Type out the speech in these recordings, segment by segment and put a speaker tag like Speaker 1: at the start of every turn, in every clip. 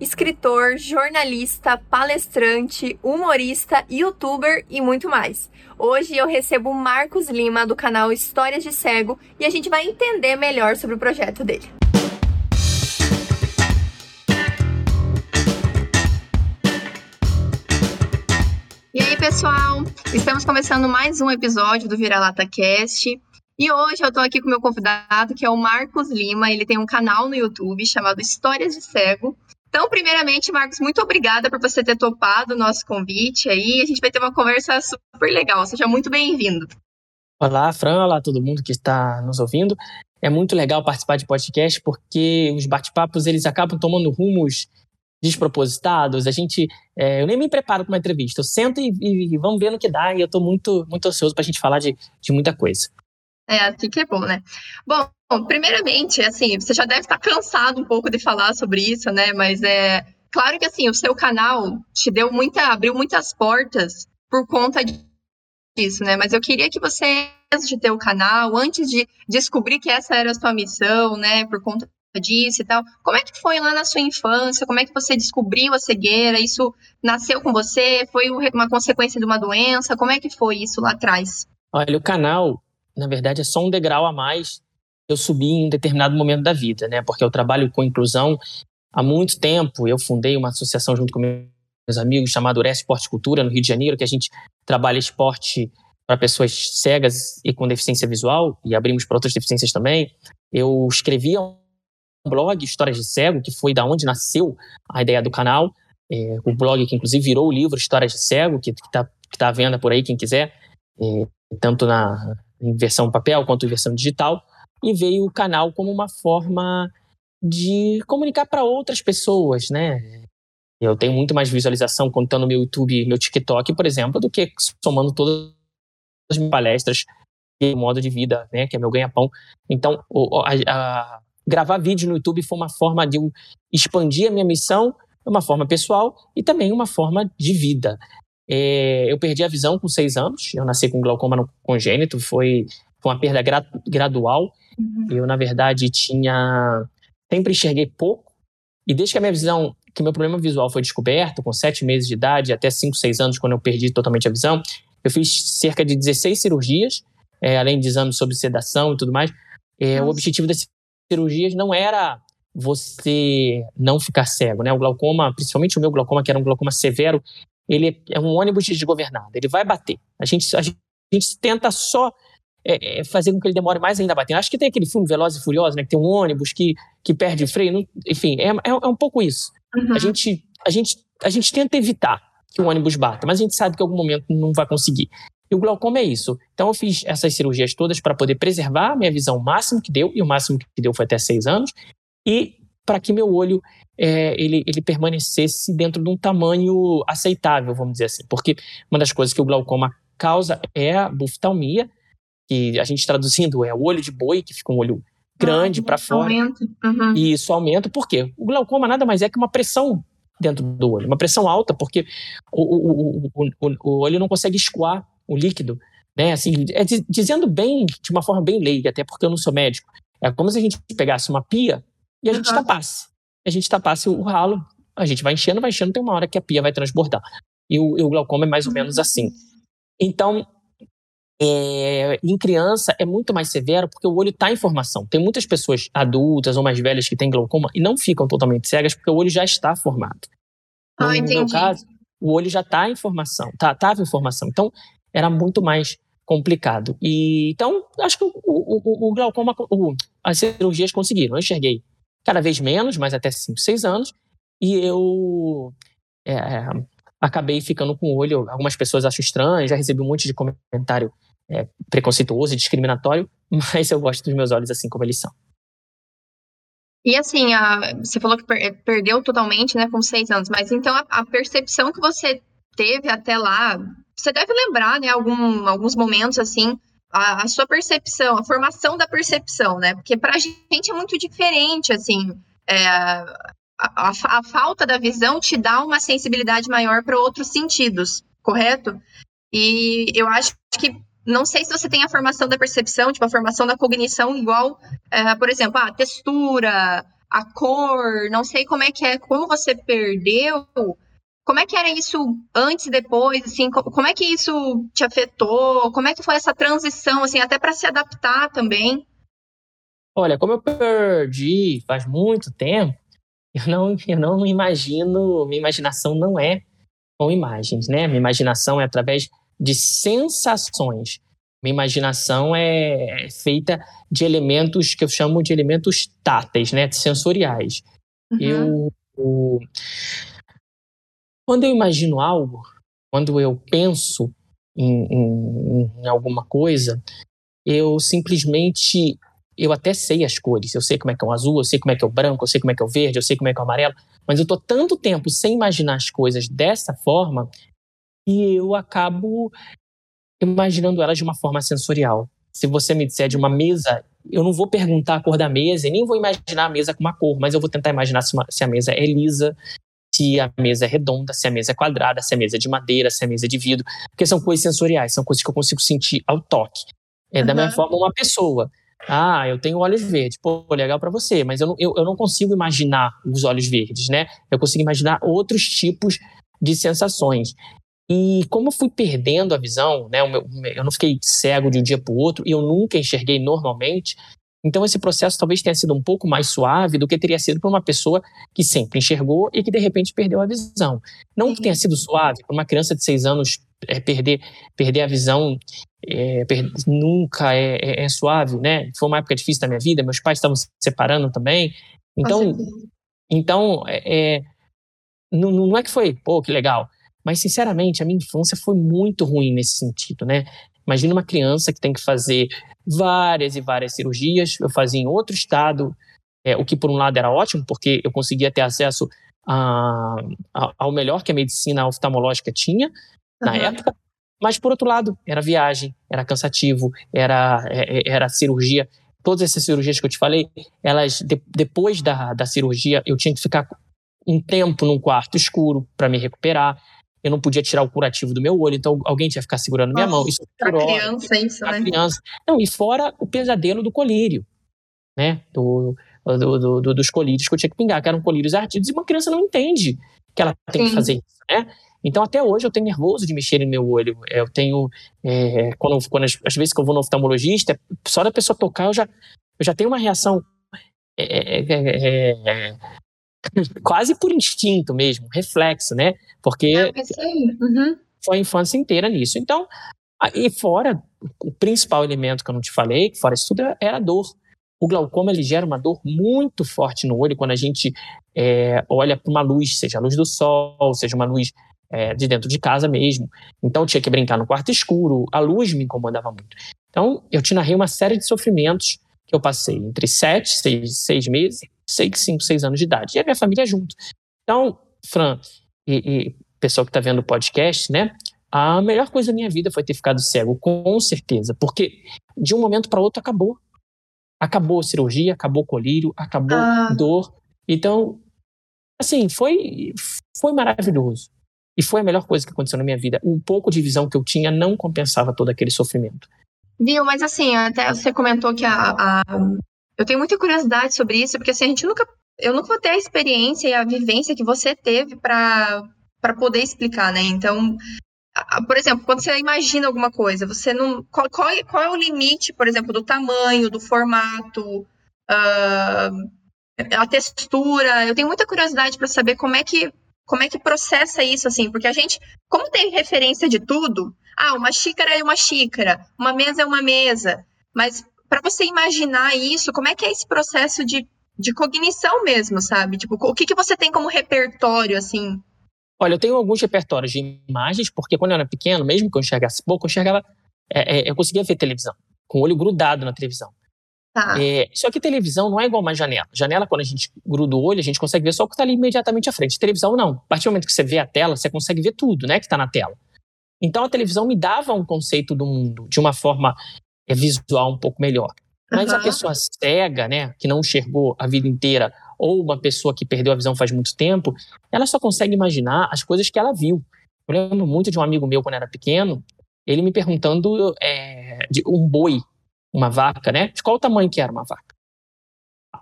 Speaker 1: escritor, jornalista, palestrante, humorista, youtuber e muito mais. Hoje eu recebo o Marcos Lima do canal Histórias de Cego e a gente vai entender melhor sobre o projeto dele. E aí, pessoal? Estamos começando mais um episódio do Vira-Lata Cast. E hoje eu tô aqui com meu convidado, que é o Marcos Lima. Ele tem um canal no YouTube chamado Histórias de Cego. Então, primeiramente, Marcos, muito obrigada por você ter topado o nosso convite aí. A gente vai ter uma conversa super legal. Seja muito bem-vindo.
Speaker 2: Olá, Fran. Olá, todo mundo que está nos ouvindo. É muito legal participar de podcast porque os bate-papos eles acabam tomando rumos despropositados. A gente, é, eu nem me preparo para uma entrevista. Eu sento e, e, vamos ver no que dá. E eu estou muito, muito ansioso para a gente falar de, de muita coisa.
Speaker 1: É, assim que é bom, né? Bom, primeiramente, assim, você já deve estar cansado um pouco de falar sobre isso, né? Mas é claro que assim, o seu canal te deu muita, abriu muitas portas por conta disso, né? Mas eu queria que você, antes de ter o canal, antes de descobrir que essa era a sua missão, né, por conta disso e tal, como é que foi lá na sua infância? Como é que você descobriu a cegueira? Isso nasceu com você? Foi uma consequência de uma doença? Como é que foi isso lá atrás?
Speaker 2: Olha, o canal na verdade, é só um degrau a mais eu subi em um determinado momento da vida, né? Porque eu trabalho com inclusão há muito tempo. Eu fundei uma associação junto com meus amigos chamada Ures Esporte Cultura no Rio de Janeiro, que a gente trabalha esporte para pessoas cegas e com deficiência visual e abrimos para outras deficiências também. Eu escrevia um blog Histórias de Cego, que foi da onde nasceu a ideia do canal. É, o blog que inclusive virou o livro Histórias de Cego, que está tá à venda por aí quem quiser, é, tanto na em versão papel quanto em versão digital, e veio o canal como uma forma de comunicar para outras pessoas, né? Eu tenho muito mais visualização contando meu YouTube, meu TikTok, por exemplo, do que somando todas as minhas palestras e modo de vida, né, que é meu ganha-pão. Então, a, a, gravar vídeo no YouTube foi uma forma de eu expandir a minha missão, uma forma pessoal e também uma forma de vida. É, eu perdi a visão com seis anos. Eu nasci com glaucoma congênito, foi, foi uma perda gra, gradual. Uhum. Eu, na verdade, tinha. Sempre enxerguei pouco. E desde que a minha visão, que meu problema visual foi descoberto, com sete meses de idade, até cinco, seis anos, quando eu perdi totalmente a visão, eu fiz cerca de 16 cirurgias, é, além de exames sobre sedação e tudo mais. É, o objetivo dessas cirurgias não era você não ficar cego, né? O glaucoma, principalmente o meu glaucoma, que era um glaucoma severo, ele é um ônibus desgovernado, ele vai bater. A gente, a gente, a gente tenta só é, é, fazer com que ele demore mais ainda a bater. Acho que tem aquele filme Velozes e Furiosos, né, que tem um ônibus que, que perde freio, não, enfim, é, é, é, um pouco isso. Uhum. A, gente, a, gente, a gente tenta evitar que o ônibus bata, mas a gente sabe que em algum momento não vai conseguir. E o glaucoma é isso. Então eu fiz essas cirurgias todas para poder preservar a minha visão o máximo que deu, e o máximo que deu foi até seis anos, e para que meu olho é, ele, ele permanecesse dentro de um tamanho aceitável, vamos dizer assim. Porque uma das coisas que o glaucoma causa é a buftalmia, que a gente traduzindo é o olho de boi, que fica um olho grande ah, para fora. Aumenta. Uhum. E isso aumenta, por quê? O glaucoma nada mais é que uma pressão dentro do olho, uma pressão alta, porque o, o, o, o, o olho não consegue escoar o líquido. Né? Assim, é, dizendo bem, de uma forma bem leiga, até porque eu não sou médico. É como se a gente pegasse uma pia e a gente uhum. tapasse. A gente tapasse o ralo, a gente vai enchendo, vai enchendo, tem uma hora que a pia vai transbordar. E o, e o glaucoma é mais ou uhum. menos assim. Então, é, em criança é muito mais severo porque o olho está em formação. Tem muitas pessoas adultas ou mais velhas que têm glaucoma e não ficam totalmente cegas porque o olho já está formado.
Speaker 1: Ah, no, entendi.
Speaker 2: meu caso, o olho já está em formação, tá, estava em formação. Então, era muito mais complicado. E então, acho que o, o, o glaucoma, o, as cirurgias conseguiram. Eu enxerguei cada vez menos, mas até 5, 6 anos, e eu é, acabei ficando com o olho. Algumas pessoas acham estranho, já recebi um monte de comentário é, preconceituoso e discriminatório, mas eu gosto dos meus olhos assim como eles são.
Speaker 1: E assim, a, você falou que per, perdeu totalmente, né, com seis anos, mas então a, a, percepção que você teve até lá, você deve lembrar, né, algum, alguns momentos assim, a, a, sua percepção, a formação da percepção, né? Porque para a gente é muito diferente, assim, é, a, a, falta da visão te dá uma sensibilidade maior para outros sentidos, correto? E eu acho que não sei se você tem a formação da percepção, tipo a formação da cognição igual, é, por exemplo, a textura, a cor, não sei como é que é, como você perdeu. Como é que era isso antes e depois, assim, como é que isso te afetou? Como é que foi essa transição, assim, até para se adaptar também?
Speaker 2: Olha, como eu perdi faz muito tempo, eu não, eu não imagino, minha imaginação não é com imagens, né? Minha imaginação é através de sensações. Minha imaginação é feita de elementos que eu chamo de elementos táteis, né? Sensoriais. Uhum. Eu, eu, quando eu imagino algo, quando eu penso em, em, em alguma coisa, eu simplesmente eu até sei as cores, eu sei como é que é o azul, eu sei como é que é o branco, eu sei como é que é o verde, eu sei como é que é o amarelo, mas eu tô tanto tempo sem imaginar as coisas dessa forma que eu acabo imaginando elas de uma forma sensorial. Se você me disser de uma mesa, eu não vou perguntar a cor da mesa e nem vou imaginar a mesa com uma cor, mas eu vou tentar imaginar se, uma, se a mesa é lisa, se a mesa é redonda, se a mesa é quadrada, se a mesa é de madeira, se a mesa é de vidro, porque são coisas sensoriais, são coisas que eu consigo sentir ao toque. É uhum. da mesma forma uma pessoa. Ah, eu tenho olhos verdes. Pô, legal para você, mas eu não, eu, eu não consigo imaginar os olhos verdes, né? Eu consigo imaginar outros tipos de sensações. E como eu fui perdendo a visão, né, eu não fiquei cego de um dia para o outro e eu nunca enxerguei normalmente, então esse processo talvez tenha sido um pouco mais suave do que teria sido para uma pessoa que sempre enxergou e que de repente perdeu a visão. Não que tenha sido suave para uma criança de seis anos é, perder, perder a visão é, per, nunca é, é, é, suave, né? Foi uma época difícil da minha vida, meus pais estavam se separando também. Então, então é, não, não é que foi, pô, que legal. Mas, sinceramente, a minha infância foi muito ruim nesse sentido, né? Imagina uma criança que tem que fazer várias e várias cirurgias. Eu fazia em outro estado, é, o que por um lado era ótimo, porque eu conseguia ter acesso a, a, ao melhor que a medicina oftalmológica tinha na uhum. época. Mas, por outro lado, era viagem, era cansativo, era, é, é, era cirurgia. Todas essas cirurgias que eu te falei, elas, de, depois da, da cirurgia, eu tinha que ficar um tempo num quarto escuro para me recuperar. Eu não podia tirar o curativo do meu olho, então alguém tinha que ficar segurando Nossa, minha mão. Isso
Speaker 1: para criança, isso, né?
Speaker 2: Criança. Não, e fora o pesadelo do colírio, né? Do, do, do, do, dos colírios que eu tinha que pingar, que eram colírios ardidos, e uma criança não entende que ela tem Sim. que fazer isso, né? Então, até hoje, eu tenho nervoso de mexer no meu olho. Eu tenho. É, quando, quando as, as, vezes que eu vou no oftalmologista, só da pessoa tocar, eu já, eu já tenho uma reação. É, é, é, é quase por instinto mesmo, reflexo, né? Porque ah, uhum. foi a infância inteira nisso. Então, e fora, o principal elemento que eu não te falei, fora isso tudo, era a dor. O glaucoma ele gera uma dor muito forte no olho quando a gente é, olha para uma luz, seja a luz do sol, seja uma luz é, de dentro de casa mesmo. Então tinha que brincar no quarto escuro, a luz me incomodava muito. Então eu te narrei uma série de sofrimentos que eu passei entre sete, seis, seis meses, seis, cinco, seis anos de idade. E a minha família junto. Então, Fran e, e pessoal que está vendo o podcast, né? A melhor coisa da minha vida foi ter ficado cego, com certeza, porque de um momento para outro acabou. Acabou a cirurgia, acabou o colírio, acabou ah. dor. Então, assim, foi, foi maravilhoso. E foi a melhor coisa que aconteceu na minha vida. Um pouco de visão que eu tinha não compensava todo aquele sofrimento.
Speaker 1: Viu, mas assim, até você comentou que a, a, eu tenho muita curiosidade sobre isso, porque assim, a gente nunca. Eu nunca vou ter a experiência e a vivência que você teve para poder explicar, né? Então, por exemplo, quando você imagina alguma coisa, você não. Qual, qual, é, qual é o limite, por exemplo, do tamanho, do formato, uh, a textura? Eu tenho muita curiosidade para saber como é que como é que processa isso, assim? Porque a gente, como tem referência de tudo, ah, uma xícara é uma xícara, uma mesa é uma mesa, mas para você imaginar isso, como é que é esse processo de, de cognição mesmo, sabe? Tipo, o que, que você tem como repertório, assim?
Speaker 2: Olha, eu tenho alguns repertórios de imagens, porque quando eu era pequeno, mesmo que eu enxergasse pouco, eu enxergava, é, é, eu conseguia ver televisão, com o olho grudado na televisão. Tá. É, só que televisão não é igual uma janela. Janela, quando a gente gruda o olho, a gente consegue ver só o que está ali imediatamente à frente. Televisão, não. A partir do momento que você vê a tela, você consegue ver tudo, né, que está na tela. Então, a televisão me dava um conceito do mundo de uma forma é, visual um pouco melhor. Mas uhum. a pessoa cega, né, que não enxergou a vida inteira, ou uma pessoa que perdeu a visão faz muito tempo, ela só consegue imaginar as coisas que ela viu. Eu lembro muito de um amigo meu quando era pequeno, ele me perguntando é, de um boi uma vaca, né? De qual tamanho que era uma vaca?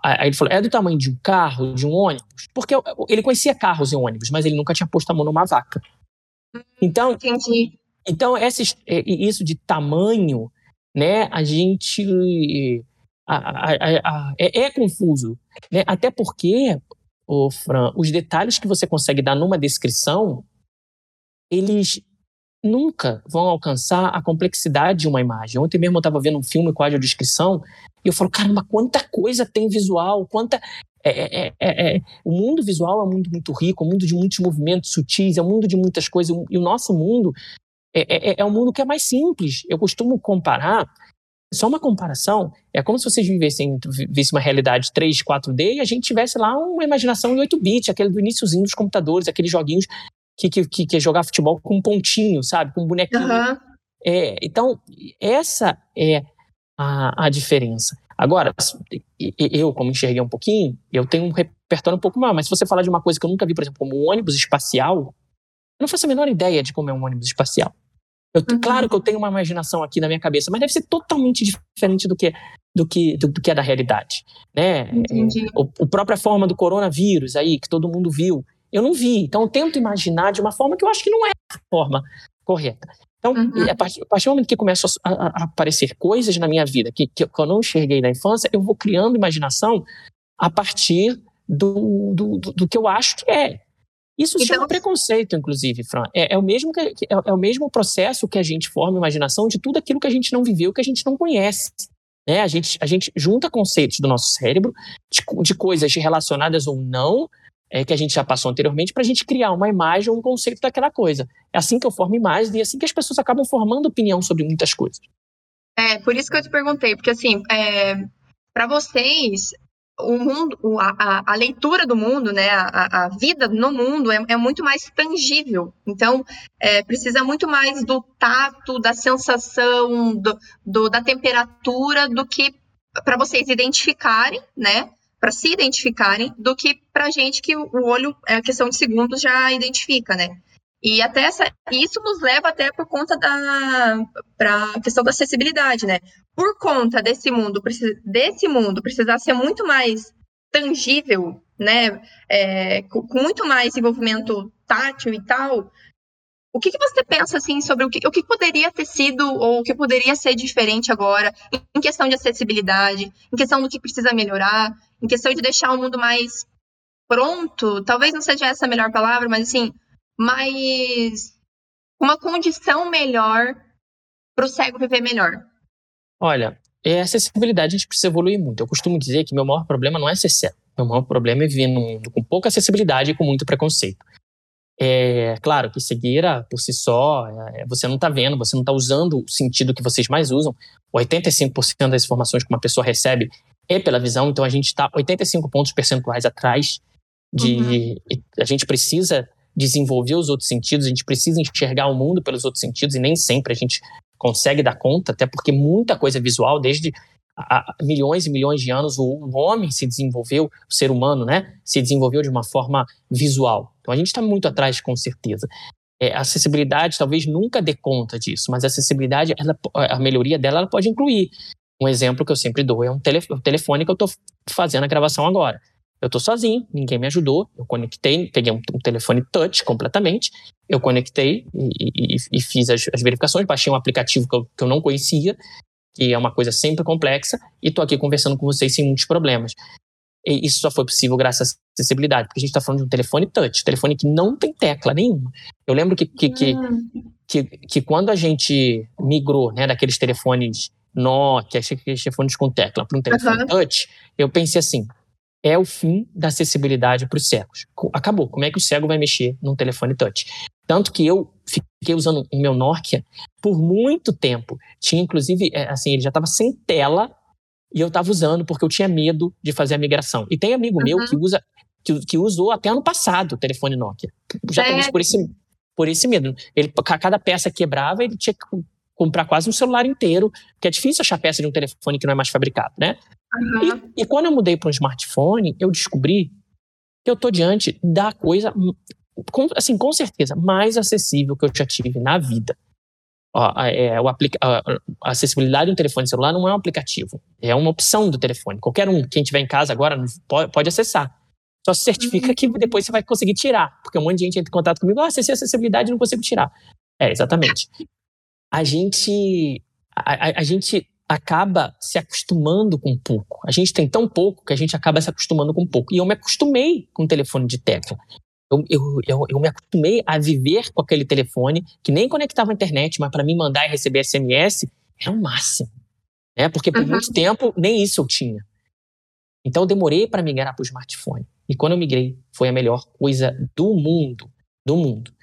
Speaker 2: Aí ele falou: é do tamanho de um carro, de um ônibus? Porque ele conhecia carros e ônibus, mas ele nunca tinha posto a mão numa vaca. Então,
Speaker 1: Entendi.
Speaker 2: então esses, é, isso de tamanho, né, a gente. A, a, a, é, é, confuso. Né? Até porque, o Fran, os detalhes que você consegue dar numa descrição, eles nunca vão alcançar a complexidade de uma imagem. Ontem mesmo eu estava vendo um filme com audiodescrição e eu falo, caramba, quanta coisa tem visual, quanta. É, é, é, o mundo visual é um mundo muito rico, é um mundo de muitos movimentos sutis, é um mundo de muitas coisas. E o nosso mundo é, é um mundo que é mais simples. Eu costumo comparar, só uma comparação, é como se vocês vivessem, vivessem uma realidade 3, 4D e a gente tivesse lá uma imaginação em 8 bits, aquele do iníciozinho dos computadores, aqueles joguinhos que, que, que, é jogar futebol com um pontinho, sabe? Com um bonequinho. Uhum. É, então, essa é a, a diferença. Agora, eu, como enxerguei um pouquinho, eu tenho um repertório um pouco maior, mas se você falar de uma coisa que eu nunca vi, por exemplo, como um ônibus espacial, eu não faço a menor ideia de como é um ônibus espacial. Eu, uhum. Claro que eu tenho uma imaginação aqui na minha cabeça, mas deve ser totalmente diferente do que, do que, do, do que é da realidade. Né?
Speaker 1: Entendi.
Speaker 2: O, a própria forma do coronavírus aí, que todo mundo viu, eu não vi. Então, eu tento imaginar de uma forma que eu acho que não é a forma correta. Então, uhum. a, partir, a partir do momento que começam a, a, aparecer coisas na minha vida que, que, eu não enxerguei na infância, eu vou criando imaginação a partir do, do, do, do que eu acho que é. Isso então, chama preconceito, inclusive, Fran. É, é, o mesmo que, é, é, o mesmo processo que a gente forma imaginação de tudo aquilo que a gente não viveu, que a gente não conhece. Né? A, gente, a gente junta conceitos do nosso cérebro, de, de coisas relacionadas ou não, é, que a gente já passou anteriormente, para a gente criar uma imagem ou um conceito daquela coisa. É assim que eu formo imagens e é assim que as pessoas acabam formando opinião sobre muitas coisas.
Speaker 1: É, por isso que eu te perguntei, porque assim, é, para vocês, o mundo, a, a, leitura do mundo, né, a, a vida no mundo é, é, muito mais tangível. Então, é, precisa muito mais do tato, da sensação, do, do da temperatura, do que para vocês identificarem, né, para se identificarem do que para gente que o olho, é questão de segundos, já identifica, né? E até essa, isso nos leva até por conta da para questão da acessibilidade, né? Por conta desse mundo, desse mundo precisar ser muito mais tangível, né? É, com muito mais envolvimento tátil e tal, o que, que, você pensa assim sobre o que, o que poderia ter sido ou o que poderia ser diferente agora em questão de acessibilidade, em questão do que precisa melhorar, em questão de deixar o mundo mais pronto? Talvez não seja essa a melhor palavra, mas assim, mais uma condição melhor para o cego viver melhor.
Speaker 2: Olha, é acessibilidade a gente precisa evoluir muito. Eu costumo dizer que meu maior problema não é ser cego. Meu maior problema é viver num mundo com pouca acessibilidade e com muito preconceito. É claro que cegueira por si só, é, você não está vendo, você não está usando o sentido que vocês mais usam. 85% das informações que uma pessoa recebe é pela visão, então a gente está 85 pontos percentuais atrás de. Uhum. A gente precisa desenvolver os outros sentidos, a gente precisa enxergar o mundo pelos outros sentidos e nem sempre a gente consegue dar conta, até porque muita coisa visual, desde há milhões e milhões de anos o homem se desenvolveu, o ser humano, né, se desenvolveu de uma forma visual. Então a gente está muito atrás, com certeza. É, a acessibilidade talvez nunca dê conta disso, mas a acessibilidade, ela, a melhoria dela, ela pode incluir. Um exemplo que eu sempre dou é um telefone, telefone que eu estou fazendo a gravação agora. Eu estou sozinho, ninguém me ajudou. Eu conectei, peguei um, um telefone touch completamente. Eu conectei e, e, e fiz as, as, verificações. Baixei um aplicativo que eu, que eu não conhecia que é uma coisa sempre complexa, e estou aqui conversando com vocês sem muitos problemas. E isso só foi possível graças à acessibilidade, porque a gente está falando de um telefone touch, telefone que não tem tecla nenhuma. Eu lembro que, que, que, hum. que, que quando a gente migrou né, daqueles telefones Nokia, aqueles telefones com tecla, para um telefone uhum. touch, eu pensei assim, é o fim da acessibilidade para os cegos. Acabou. Como é que o cego vai mexer num telefone touch? Tanto que eu fiquei usando o meu Nokia por muito tempo. Tinha, inclusive, é, assim, ele já estava sem tela e eu estava usando porque eu tinha medo de fazer a migração. E tem amigo uhum. meu que usa que, que, usou até ano passado o telefone Nokia. Já é. por esse, por esse medo. Ele, cada peça quebrava, ele tinha que comprar quase um celular inteiro, porque é difícil achar peça de um telefone que não é mais fabricado, né? Uhum. E, e, quando eu mudei para um smartphone, eu descobri que eu estou diante da coisa com, assim, com certeza, mais acessível que eu já tive na vida. Ó, é, o aplica a, a acessibilidade do telefone celular não é um aplicativo, é uma opção do telefone. Qualquer um, quem estiver em casa agora, pode, pode acessar. Só se certifica que depois você vai conseguir tirar, porque um monte de gente entra em contato comigo, ah, acessei a acessibilidade e não consigo tirar. É, exatamente. A gente, a, a, a gente acaba se acostumando com pouco. A gente tem tão pouco que a gente acaba se acostumando com pouco. E eu me acostumei com o telefone de tecla. Eu, eu, eu, eu, me acostumei a viver com aquele telefone que nem conectava à internet, mas para mim mandar e receber SMS era o máximo. Né? Porque por uhum. muito tempo nem isso eu tinha. Então eu demorei para migrar para o smartphone. E quando eu migrei, foi a melhor coisa do mundo. Do mundo.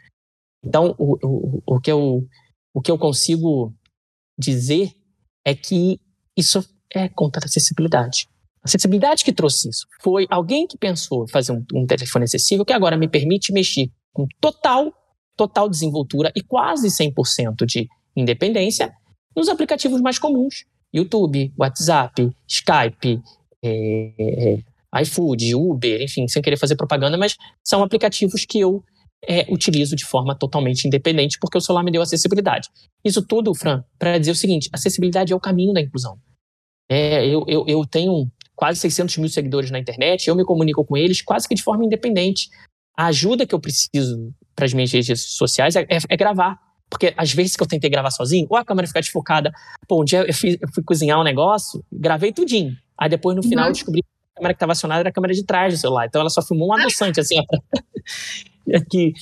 Speaker 2: Então, o, o, o, que, eu, o que eu consigo dizer é que isso é contra a acessibilidade. A acessibilidade que trouxe isso foi alguém que pensou fazer um, um telefone acessível que agora me permite mexer com total, total desenvoltura e quase 100% de independência nos aplicativos mais comuns. YouTube, WhatsApp, Skype, é, é, iFood, Uber, enfim, sem querer fazer propaganda, mas são aplicativos que eu é, utilizo de forma totalmente independente porque o celular me deu acessibilidade. Isso tudo, Fran, para dizer o seguinte: acessibilidade é o caminho da inclusão. É, eu, eu, eu tenho quase 600 mil seguidores na internet, eu me comunico com eles quase que de forma independente. A ajuda que eu preciso para as minhas redes sociais é, é, é, gravar. Porque às vezes que eu tentei gravar sozinho, ou a câmera fica desfocada. Pô, um dia eu, fiz, eu fui cozinhar um negócio, gravei tudinho. Aí depois no final uhum. eu descobri que a câmera que estava acionada era a câmera de trás do celular. Então ela só filmou um adoçante, assim. é que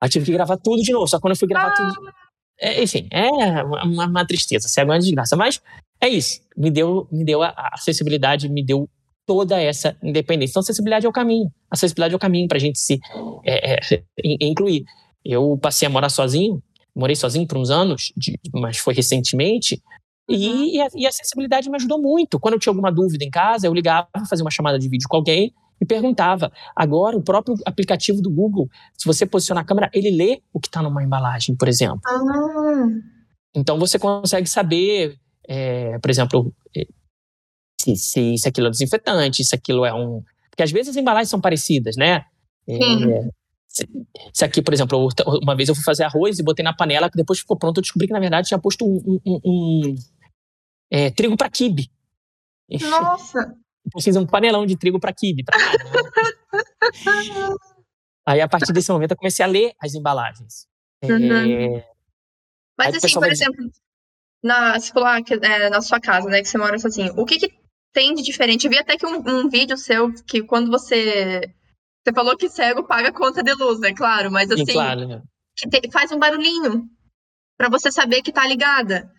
Speaker 2: aí tive que gravar tudo de novo. Só quando eu fui gravar ah. tudo. É, enfim, é uma, uma tristeza, é uma desgraça. Mas é isso. Me deu, me deu a, acessibilidade, me deu toda essa independência. Então, acessibilidade é o caminho. Acessibilidade é o caminho para a gente se é, é, incluir. Eu passei a morar sozinho, morei sozinho por uns anos, de, mas foi recentemente, e, uhum. e, a, e, a, acessibilidade me ajudou muito. Quando eu tinha alguma dúvida em casa, eu ligava, fazia uma chamada de vídeo com alguém e perguntava. Agora, o próprio aplicativo do Google, se você posicionar a câmera, ele lê o que está numa embalagem, por exemplo. Ah. Então, você consegue saber é, por exemplo, é, se, se isso aquilo é desinfetante, se aquilo é um. Porque às vezes as embalagens são parecidas, né? É, se, se, aqui, por exemplo, uma vez eu fui fazer arroz e botei na panela, que depois ficou pronto, eu descobri que na verdade tinha posto um, um, um é, trigo para quibe.
Speaker 1: Nossa!
Speaker 2: Fiz um panelão de trigo para nada. Né? Aí, a partir desse momento, eu comecei a ler as embalagens.
Speaker 1: Uhum. É... Mas, assim, por exemplo, na, se falar que, é, na sua casa, né, que você mora sozinho, o que, que tem de diferente? Eu vi até que um, um vídeo seu que quando você. Você falou que cego paga conta de luz, né? Claro, mas assim. claro, né? que te, faz um barulhinho para você saber que tá ligada.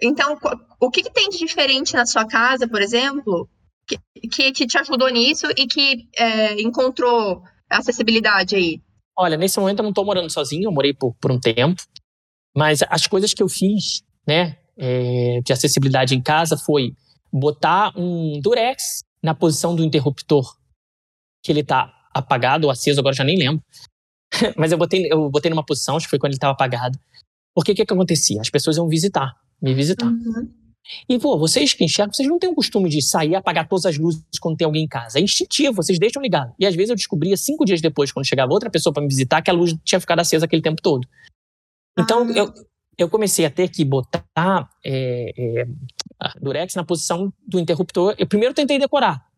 Speaker 1: Então, o que, que, tem de diferente na sua casa, por exemplo, que, que, te ajudou nisso e que é, encontrou acessibilidade aí?
Speaker 2: Olha, nesse momento eu não estou morando sozinho, eu morei por, por um tempo, mas as coisas que eu fiz né, é, de acessibilidade em casa foi botar um durex na posição do interruptor que ele está apagado ou aceso, agora já nem lembro. Mas eu botei, eu botei numa posição, acho que foi quando ele estava apagado. Porque o que, que acontecia? As pessoas iam visitar, me visitar. Uhum. E, pô, vocês que enxergam, vocês não têm o costume de sair e apagar todas as luzes quando tem alguém em casa. É instintivo, vocês deixam ligado. E às vezes eu descobria cinco dias depois, quando chegava outra pessoa para me visitar, que a luz tinha ficado acesa aquele tempo todo. Então, ah. eu, eu comecei a ter que botar é, é, durex na posição do interruptor. Eu primeiro tentei decorar,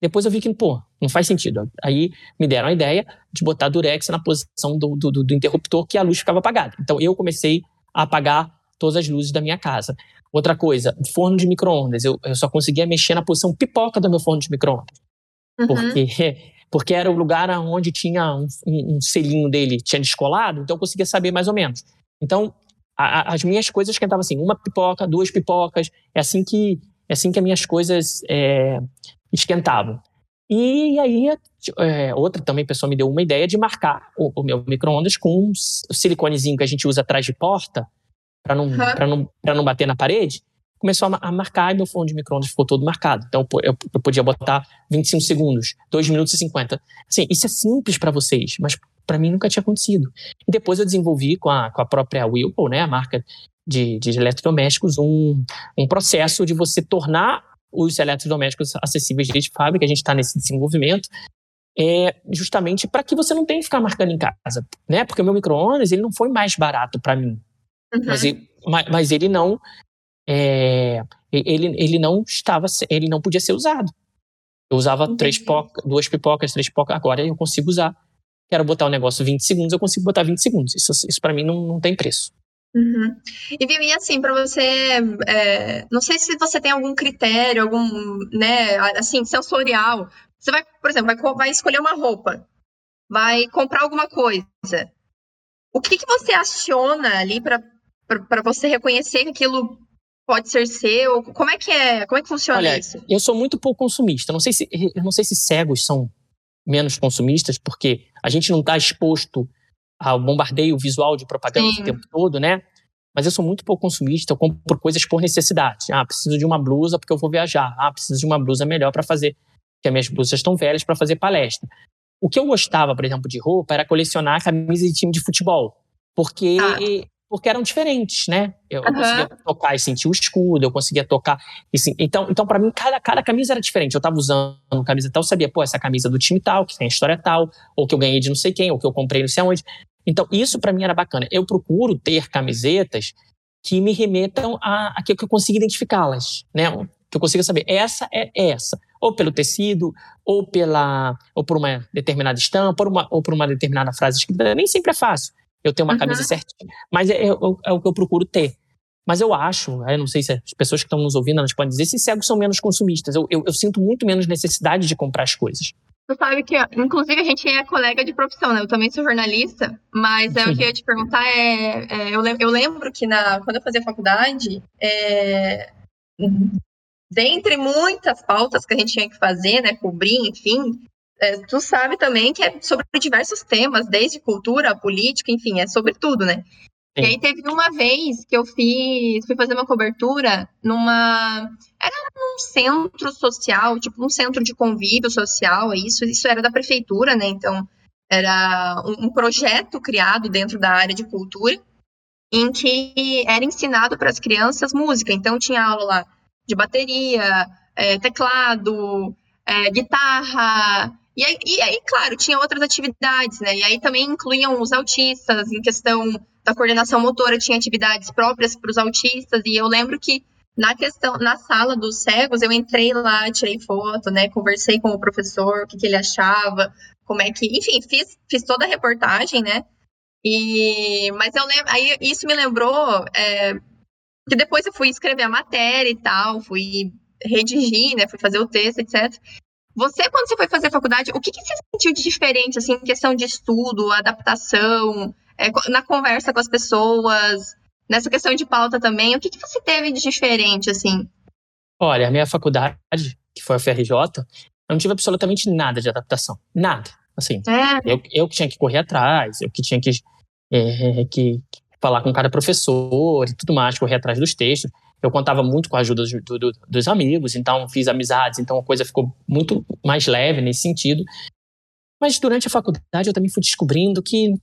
Speaker 2: depois eu vi que, pô, não faz sentido. Aí me deram a ideia de botar durex na posição do, do, do interruptor que a luz ficava apagada. Então eu comecei a apagar todas as luzes da minha casa. Outra coisa, forno de micro-ondas. Eu, eu só conseguia mexer na posição pipoca do meu forno de micro-ondas. Uhum. Porque, porque era o lugar onde tinha um, um, um selinho dele, tinha descolado, então eu conseguia saber mais ou menos. Então, a, as minhas coisas esquentavam assim, uma pipoca, duas pipocas, é assim que, é assim que as minhas coisas é, esquentavam. E aí, é, outra também pessoa me deu uma ideia de marcar o, o meu micro-ondas com um siliconezinho que a gente usa atrás de porta, para não, uhum. não, não bater na parede. Começou a, marcar e meu fone de micro-ondas ficou todo marcado. Então, eu, eu podia botar 25 segundos, 2 minutos e 50. Assim, isso é simples para vocês, mas para mim nunca tinha acontecido. E depois eu desenvolvi com a, com a própria Whirlpool, né, a marca de, de eletrodomésticos, um, um processo de você tornar os eletrodomésticos acessíveis desde fábrica, a gente está nesse desenvolvimento, é justamente para que você não tenha que ficar marcando em casa, né? Porque o meu micro-ondas ele não foi mais barato para mim, uhum. mas, mas, mas ele não é, ele, ele não estava ele não podia ser usado. Eu usava três pipoca, duas pipocas, três pipocas, agora eu consigo usar. Quero botar o negócio 20 segundos, eu consigo botar 20 segundos. Isso, isso para mim não, não tem preço.
Speaker 1: Uhum. E viu, e assim, para você, é, não sei se você tem algum critério, algum, né, assim, sensorial. Você vai, por exemplo, vai, vai escolher uma roupa, vai comprar alguma coisa. O que, que você aciona ali para você reconhecer que aquilo pode ser seu? Como é que é? Como é que funciona
Speaker 2: Olha,
Speaker 1: isso?
Speaker 2: Eu sou muito pouco consumista. Não sei se não sei se cegos são menos consumistas, porque a gente não está exposto ao bombardeio visual de propaganda Sim. o tempo todo, né? Mas eu sou muito pouco consumista, eu compro coisas por necessidade. Ah, preciso de uma blusa porque eu vou viajar. Ah, preciso de uma blusa melhor para fazer, porque as minhas blusas estão velhas para fazer palestra. O que eu gostava, por exemplo, de roupa era colecionar camisa de time de futebol, porque ah. Porque eram diferentes, né? Eu, uhum. conseguia tocar e sentir o escudo, eu conseguia tocar e. Então, então para mim cada, cada camisa era diferente. Eu tava usando camisa tal, eu sabia, pô, essa camisa do time tal, que tem a história tal, ou que eu ganhei de não sei quem, ou que eu comprei não sei aonde. Então, isso para mim era bacana. Eu procuro ter camisetas que me remetam a, a que eu consiga identificá-las, né? Que eu consiga saber, essa é essa. Ou pelo tecido, ou pela ou por uma determinada estampa, ou, uma, ou por uma determinada frase escrita. Nem sempre é fácil eu tenho uma uhum. camisa certinha. Mas é, é, é, o que eu procuro ter. Mas eu acho, eu não sei se as pessoas que estão nos ouvindo elas podem dizer se cegos são menos consumistas. Eu, eu, eu sinto muito menos necessidade de comprar as coisas.
Speaker 1: Tu sabe que, inclusive, a gente é colega de profissão, né? Eu também sou jornalista, mas é, o que eu ia te perguntar é, é eu, eu, lembro que na, quando eu fazia faculdade, é, dentre muitas pautas que a gente tinha que fazer, né, cobrir, enfim, é, tu sabe também que é sobre diversos temas, desde cultura, política, enfim, é sobre tudo, né? Sim. E aí teve uma vez que eu fiz, fui fazer uma cobertura numa. Era num centro social, tipo um centro de convívio social, isso, isso era da prefeitura, né? Então, era um, um projeto criado dentro da área de cultura, em que era ensinado para as crianças música. Então, tinha aula lá de bateria, é, teclado, é, guitarra, e aí, e aí, claro, tinha outras atividades, né? E aí também incluíam os autistas, em questão da coordenação motora, tinha atividades próprias para os autistas. E eu lembro que na questão, na sala dos cegos, eu entrei lá, tirei foto, né? Conversei com o professor, o que, que ele achava, como é que. Enfim, fiz, fiz toda a reportagem, né? E, mas eu lembro, aí isso me lembrou é, que depois eu fui escrever a matéria e tal, fui redigir, né? Fui fazer o texto, etc. Você, quando você foi fazer faculdade, o que, que você sentiu de diferente, assim, em questão de estudo, adaptação, é, na conversa com as pessoas, nessa questão de pauta também, o que, que você teve de diferente, assim?
Speaker 2: Olha, a minha faculdade, que foi a FRJ, eu não tive absolutamente nada de adaptação. Nada. Assim, é. eu, eu que tinha que correr atrás, eu que tinha que, é, que, que falar com cada professor e tudo mais, correr atrás dos textos eu contava muito com a ajuda do, do, dos amigos, então fiz amizades, então a coisa ficou muito mais leve nesse sentido. Mas durante a faculdade eu também fui descobrindo que,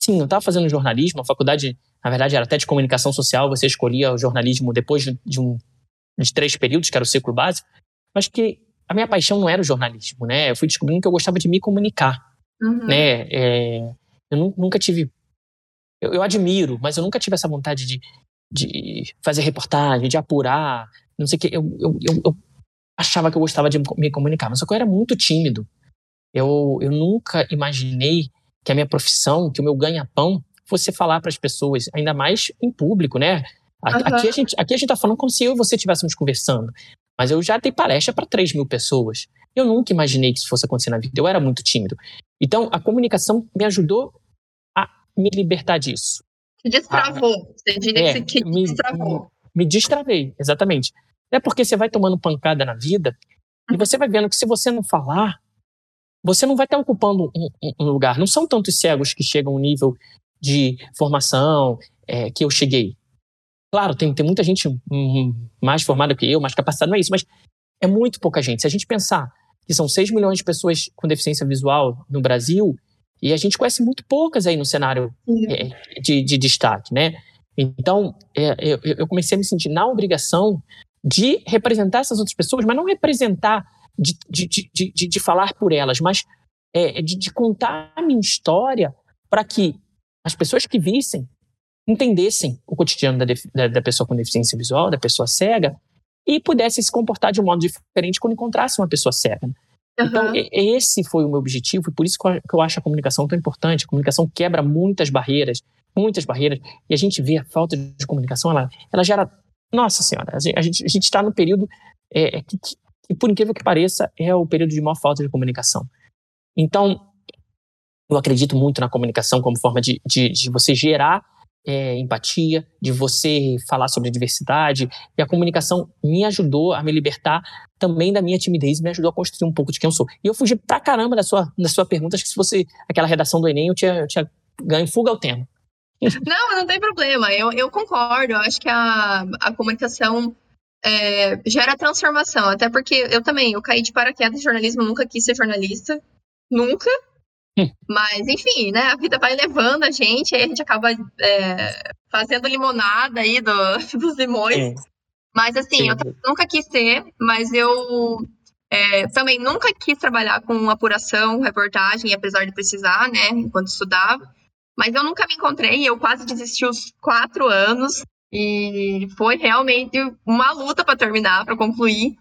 Speaker 2: sim, eu estava fazendo jornalismo, a faculdade, na verdade, era até de comunicação social, você escolhia o jornalismo depois de, um, de três períodos, que era o ciclo básico, mas que a minha paixão não era o jornalismo, né? Eu fui descobrindo que eu gostava de me comunicar, uhum. né? É, eu nunca tive eu, eu, admiro, mas eu nunca tive essa vontade de, de fazer reportagem, de apurar, não sei o que. Eu, eu, eu, eu, achava que eu gostava de me comunicar, mas só que eu era muito tímido. Eu, eu nunca imaginei que a minha profissão, que o meu ganha-pão fosse falar para as pessoas, ainda mais em público, né? Aqui, uhum. a gente aqui a gente está falando como se eu e você estivéssemos conversando. Mas eu já dei palestra para 3 mil pessoas. Eu nunca imaginei que isso fosse acontecer na vida. Eu era muito tímido. Então, a comunicação me ajudou a me libertar disso.
Speaker 1: Te destravou. Ah, você diria é, que me, destravou.
Speaker 2: Me destravei, exatamente. É porque você vai tomando pancada na vida e você vai vendo que se você não falar, você não vai estar ocupando um, um lugar. Não são tantos cegos que chegam ao nível de formação é, que eu cheguei. Claro, tem, tem muita gente mais formada que eu, mais capacitada, não é isso, mas é muito pouca gente. Se a gente pensar que são 6 milhões de pessoas com deficiência visual no Brasil, e a gente conhece muito poucas aí no cenário é, de, de, destaque, né? Então, é, eu, eu, comecei a me sentir na obrigação de representar essas outras pessoas, mas não representar de, de, de, de, falar por elas, mas é, de, contar a minha história para que as pessoas que vissem entendessem o cotidiano da, da, da, pessoa com deficiência visual, da pessoa cega, e pudessem se comportar de um modo diferente quando encontrassem uma pessoa cega. Uhum. Então, esse foi o meu objetivo, e por isso que eu acho a comunicação tão importante. A comunicação quebra muitas barreiras, muitas barreiras, e a gente vê a falta de comunicação, ela, ela gera. Nossa Senhora, a gente está no período é, que, que, por incrível que pareça, é o período de maior falta de comunicação. Então, eu acredito muito na comunicação como forma de, de, de você gerar é, empatia, de você falar sobre diversidade. E a comunicação me ajudou a me libertar também da minha timidez, me ajudou a construir um pouco de quem eu sou. E eu fugi pra caramba da sua, da sua pergunta. Acho que se fosse aquela redação do Enem, eu tinha, eu tinha ganho fuga ao tema.
Speaker 1: Não, não tem problema. Eu, eu concordo. Eu acho que a, a comunicação é, gera transformação. Até porque eu também, eu caí de paraquedas de jornalismo, nunca quis ser jornalista. Nunca. Mas, enfim, né? A vida vai levando a gente, aí a gente acaba é, fazendo limonada aí do, dos limões. Sim. Mas, assim, Sim. eu nunca quis ser, mas eu é, também nunca quis trabalhar com apuração, reportagem, apesar de precisar, né? Enquanto estudava. Mas eu nunca me encontrei, eu quase desisti os quatro anos. E foi realmente uma luta para terminar, para concluir.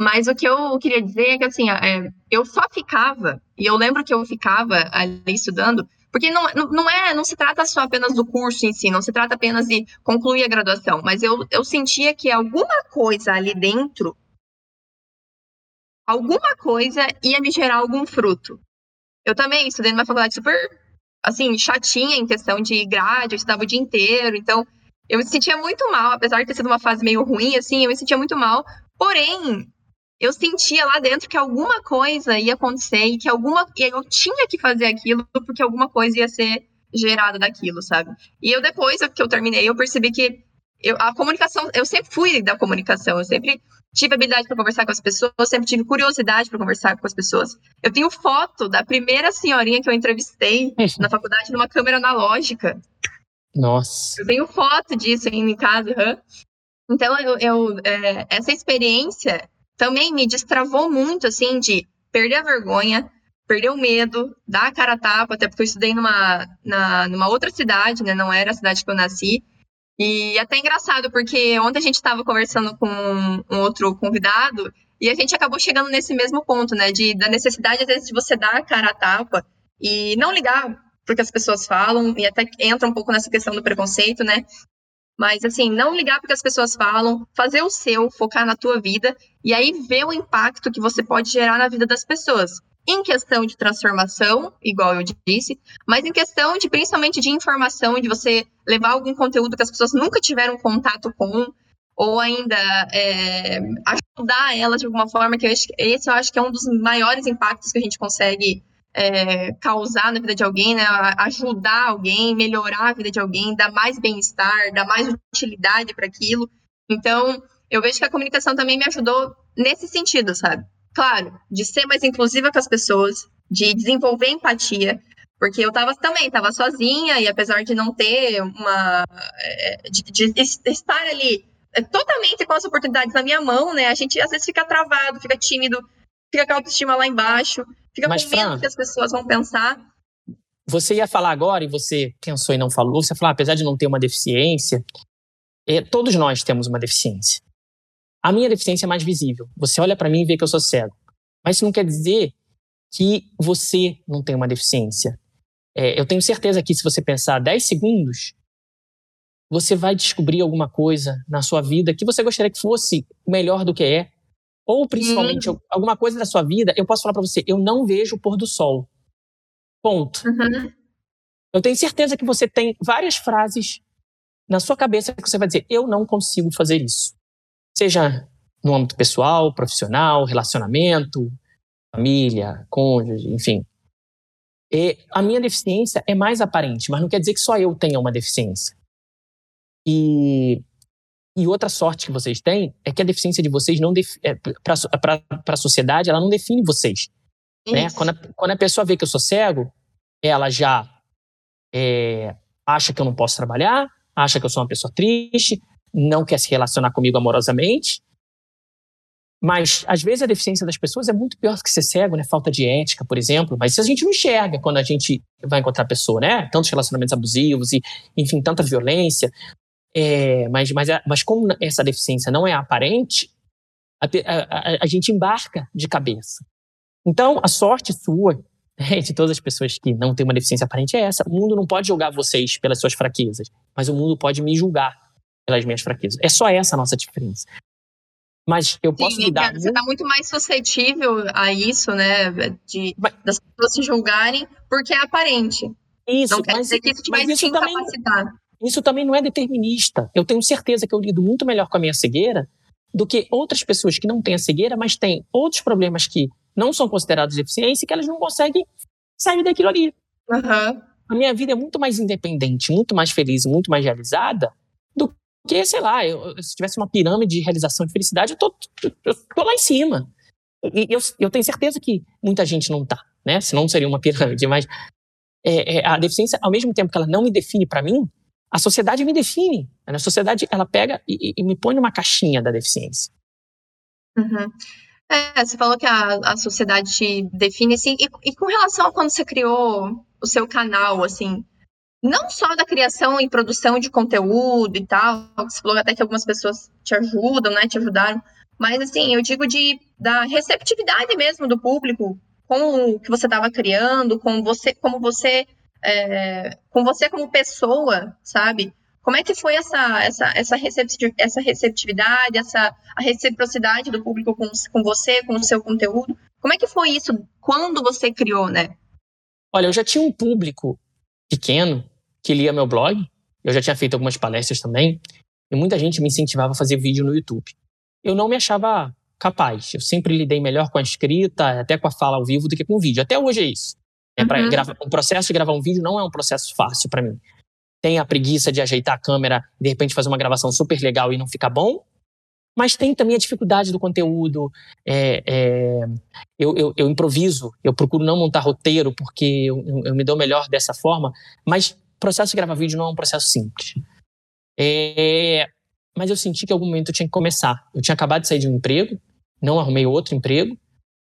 Speaker 1: Mas o que eu queria dizer é que, assim, é, eu só ficava, e eu lembro que eu ficava ali estudando, porque não, não, é, não se trata só apenas do curso em si, não se trata apenas de concluir a graduação, mas eu, eu sentia que alguma coisa ali dentro, alguma coisa ia me gerar algum fruto. Eu também estudei numa faculdade super, assim, chatinha em questão de grade, eu estudava o dia inteiro, então eu me sentia muito mal, apesar de ter sido uma fase meio ruim, assim, eu me sentia muito mal, porém, eu sentia lá dentro que alguma coisa ia acontecer e que alguma e eu tinha que fazer aquilo porque alguma coisa ia ser gerada daquilo, sabe? E eu depois que eu terminei, eu percebi que eu, a comunicação, eu sempre fui da comunicação, eu sempre tive habilidade para conversar com as pessoas, eu sempre tive curiosidade para conversar com as pessoas. Eu tenho foto da primeira senhorinha que eu entrevistei na faculdade numa câmera analógica.
Speaker 2: Nossa.
Speaker 1: Eu tenho foto disso em casa. Uhum. Então, eu, eu é, essa experiência também me destravou muito, assim, de perder a vergonha, perder o medo, dar a cara a tapa, até porque eu estudei numa, na, numa outra cidade, né? Não era a cidade que eu nasci. E até engraçado, porque ontem a gente estava conversando com um outro convidado e a gente acabou chegando nesse mesmo ponto, né? De, da necessidade, às vezes, de você dar a cara a tapa e não ligar porque as pessoas falam, e até entra um pouco nessa questão do preconceito, né? Mas, assim, não ligar porque as pessoas falam, fazer o seu, focar na tua vida e aí ver o impacto que você pode gerar na vida das pessoas. Em questão de transformação, igual eu disse, mas em questão de principalmente de informação, de você levar algum conteúdo que as pessoas nunca tiveram contato com, ou ainda é, ajudar elas de alguma forma, que eu, esse eu acho que é um dos maiores impactos que a gente consegue é, causar na vida de alguém, né? ajudar alguém, melhorar a vida de alguém, dar mais bem-estar, dar mais utilidade para aquilo. Então, eu vejo que a comunicação também me ajudou nesse sentido, sabe? Claro, de ser mais inclusiva com as pessoas, de desenvolver empatia, porque eu tava também, tava sozinha, e apesar de não ter uma. É, de, de estar ali é, totalmente com as oportunidades na minha mão, né? A gente às vezes fica travado, fica tímido, fica com a autoestima lá embaixo, fica Mas, com medo Fran, que as pessoas vão pensar.
Speaker 2: Você ia falar agora, e você pensou e não falou, você falou, apesar de não ter uma deficiência, é, todos nós temos uma deficiência. A minha deficiência é mais visível. Você olha para mim e vê que eu sou cego. Mas isso não quer dizer que você não tem uma deficiência. É, eu tenho certeza que se você pensar 10 segundos, você vai descobrir alguma coisa na sua vida que você gostaria que fosse melhor do que é, ou principalmente uhum. alguma coisa da sua vida, eu posso falar para você, eu não vejo o pôr do sol. Ponto. Uhum. Eu tenho certeza que você tem várias frases na sua cabeça que você vai dizer, eu não consigo fazer isso. Seja no âmbito pessoal, profissional, relacionamento, família, cônjuge, enfim. E a minha deficiência é mais aparente, mas não quer dizer que só eu tenha uma deficiência. E e outra sorte que vocês têm é que a deficiência de vocês não é, para a sociedade ela não define vocês. Né? Quando, a, quando a pessoa vê que eu sou cego, ela já é, acha que eu não posso trabalhar, acha que eu sou uma pessoa triste, não quer se relacionar comigo amorosamente. Mas, às vezes, a deficiência das pessoas é muito pior do que ser cego, né? Falta de ética, por exemplo. Mas isso a gente não enxerga quando a gente vai encontrar a pessoa, né? Tantos relacionamentos abusivos e, enfim, tanta violência. É, mas, mas, mas como essa deficiência não é aparente, a, a, a, gente embarca de cabeça. Então, a sorte sua, né, de todas as pessoas que não têm uma deficiência aparente, é essa. O mundo não pode julgar vocês pelas suas fraquezas, mas o mundo pode me julgar pelas minhas fraquezas. É só essa a nossa diferença. Mas eu posso Sim, lidar.
Speaker 1: Você está muito mais suscetível a isso, né? De, mas... das pessoas se julgarem porque é aparente.
Speaker 2: Isso,
Speaker 1: não quer
Speaker 2: mas,
Speaker 1: dizer que isso te vai isso também,
Speaker 2: Isso também não é determinista. Eu tenho certeza que eu lido muito melhor com a minha cegueira do que outras pessoas que não têm a cegueira, mas têm outros problemas que não são considerados deficiência e que elas não conseguem sair daquilo ali.
Speaker 1: Uhum.
Speaker 2: A minha vida é muito mais independente, muito mais feliz, muito mais realizada do que, sei lá, eu, se tivesse uma pirâmide de realização de felicidade, eu tô, eu tô lá em cima. E eu, eu tenho certeza que muita gente não tá, né? Senão não seria uma pirâmide, mas é, é, a deficiência, ao mesmo tempo que ela não me define para mim, a sociedade me define. A sociedade, ela pega e, e me põe numa caixinha da deficiência.
Speaker 1: Uhum. É, você falou que a, a sociedade te define, assim, e, e, com relação a quando você criou o seu canal, assim, não só da criação e produção de conteúdo e tal, você falou até que algumas pessoas te ajudam, né, te ajudaram, mas, assim, eu digo de, da receptividade mesmo do público com o que você estava criando, com você, como você é, com você como pessoa, sabe? Como é que foi essa, essa, essa, essa receptividade, essa a reciprocidade do público com, com você, com o seu conteúdo? Como é que foi isso quando você criou, né?
Speaker 2: Olha, eu já tinha um público pequeno que lia meu blog, eu já tinha feito algumas palestras também, e muita gente me incentivava a fazer vídeo no YouTube. Eu não me achava capaz, eu sempre lidei melhor com a escrita, até com a fala ao vivo, do que com o vídeo. Até hoje é isso. É uhum. gravar, o processo de gravar um vídeo não é um processo fácil para mim. Tem a preguiça de ajeitar a câmera, de repente fazer uma gravação super legal e não ficar bom, mas tem também a dificuldade do conteúdo. É, é, eu, eu, eu, improviso, eu procuro não montar roteiro porque eu, eu, me dou melhor dessa forma, mas o processo de gravar vídeo não é um processo simples. É, mas eu senti que em algum momento eu tinha que começar. Eu tinha acabado de sair de um emprego, não arrumei outro emprego,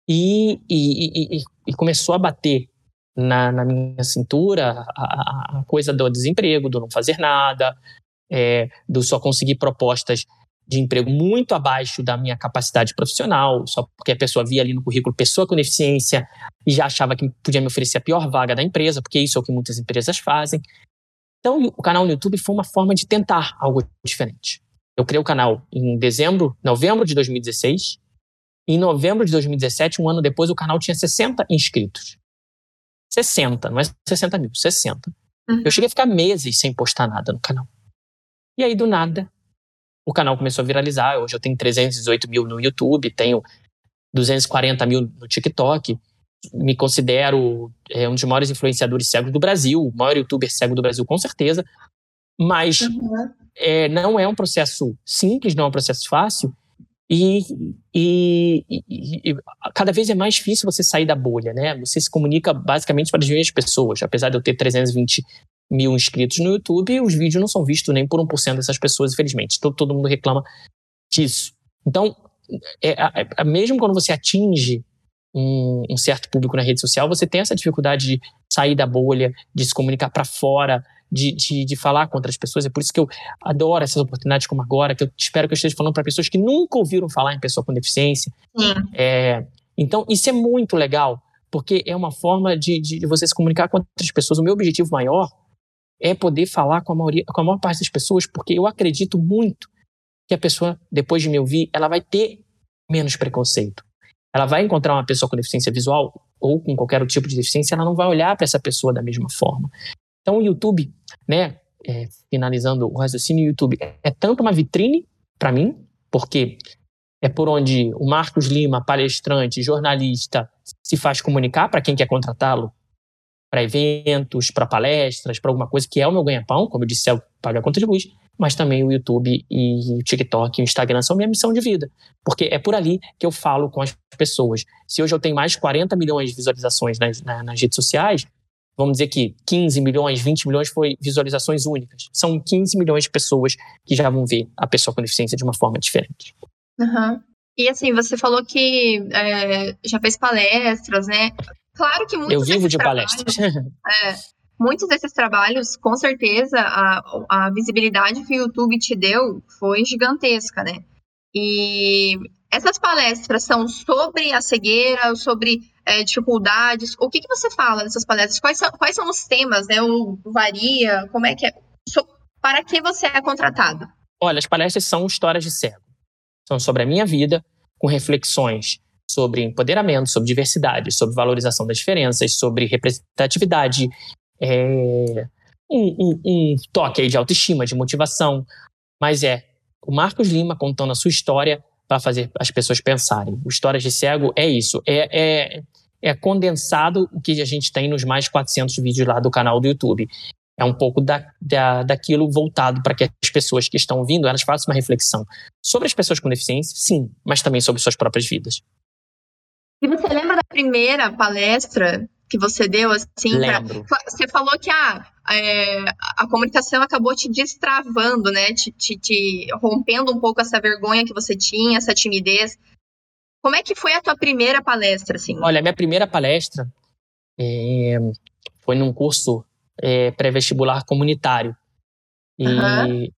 Speaker 2: e, e, e, e começou a bater na, na minha cintura a, a, coisa do desemprego, do não fazer nada, é, do só conseguir propostas de emprego muito abaixo da minha capacidade profissional, só porque a pessoa via ali no currículo pessoa com deficiência e já achava que podia me oferecer a pior vaga da empresa, porque isso é o que muitas empresas fazem. Então, o canal no YouTube foi uma forma de tentar algo diferente. Eu criei o canal em dezembro, novembro de 2016. Em novembro de 2017, um ano depois, o canal tinha 60 inscritos. 60, não é 60 mil, 60. Uhum. Eu cheguei a ficar meses sem postar nada no canal. E aí, do nada, o canal começou a viralizar. Hoje eu tenho 318 mil no YouTube, tenho 240 mil no TikTok. Me considero é, um dos maiores influenciadores cegos do Brasil, o maior youtuber cego do Brasil, com certeza. Mas uhum. é, não é um processo simples, não é um processo fácil. E, e, e, e, cada vez é mais difícil você sair da bolha, né? Você se comunica basicamente para as mesmas pessoas. Apesar de eu ter 320 mil inscritos no YouTube, os vídeos não são vistos nem por 1% dessas pessoas, infelizmente. Todo, todo mundo reclama disso. Então, é, é, é, mesmo quando você atinge um, um, certo público na rede social, você tem essa dificuldade de sair da bolha, de se comunicar para fora, de, de, de, falar com outras pessoas. É por isso que eu adoro essas oportunidades como agora, que eu espero que eu esteja falando para pessoas que nunca ouviram falar em pessoa com deficiência. É, então, isso é muito legal, porque é uma forma de, de, você se comunicar com outras pessoas. O meu objetivo maior é poder falar com a, maioria, com a maior parte das pessoas, porque eu acredito muito que a pessoa, depois de me ouvir, ela vai ter menos preconceito. Ela vai encontrar uma pessoa com deficiência visual ou com qualquer outro tipo de deficiência, ela não vai olhar para essa pessoa da mesma forma. Então, o YouTube, né, é, finalizando o raciocínio, o YouTube é tanto uma vitrine para mim, porque é por onde o Marcos Lima, palestrante, jornalista, se faz comunicar para quem quer contratá-lo para eventos, para palestras, para alguma coisa que é o meu ganha-pão, como eu disse, é o paga a conta de luz, mas também o YouTube e o TikTok e o Instagram são minha missão de vida, porque é por ali que eu falo com as pessoas. Se hoje eu tenho mais de 40 milhões de visualizações nas, nas redes sociais, vamos dizer que 15 milhões, 20 milhões foi visualizações únicas. São 15 milhões de pessoas que já vão ver a pessoa com deficiência de uma forma diferente.
Speaker 1: Uhum. E assim, você falou que é, já fez palestras, né? Claro que muitos
Speaker 2: Eu vivo de palestras.
Speaker 1: É, muitos desses trabalhos, com certeza, a, a visibilidade que o YouTube te deu foi gigantesca, né? E essas palestras são sobre a cegueira, sobre é, dificuldades. O que, que você fala nessas palestras? Quais são, quais são os temas, né? Ou varia? Como é que é? So, para que você é contratado?
Speaker 2: Olha, as palestras são histórias de cego. São sobre a minha vida, com reflexões sobre empoderamento, sobre diversidade, sobre valorização das diferenças, sobre representatividade, é, um, um, um, toque aí de autoestima, de motivação. Mas é o Marcos Lima contando a sua história para fazer as pessoas pensarem. O Histórias de Cego é isso. É, é, é condensado o que a gente tem nos mais 400 vídeos lá do canal do YouTube. É um pouco da, da, daquilo voltado para que as pessoas que estão vindo elas façam uma reflexão sobre as pessoas com deficiência, sim, mas também sobre suas próprias vidas.
Speaker 1: E você lembra da primeira palestra que você deu, assim? Pra, você falou que ah, é, a comunicação acabou te destravando, né? Te, te, te, rompendo um pouco essa vergonha que você tinha, essa timidez. Como é que foi a tua primeira palestra, assim?
Speaker 2: Olha, a minha primeira palestra é, foi num curso é, pré-vestibular comunitário. E, uhum. e,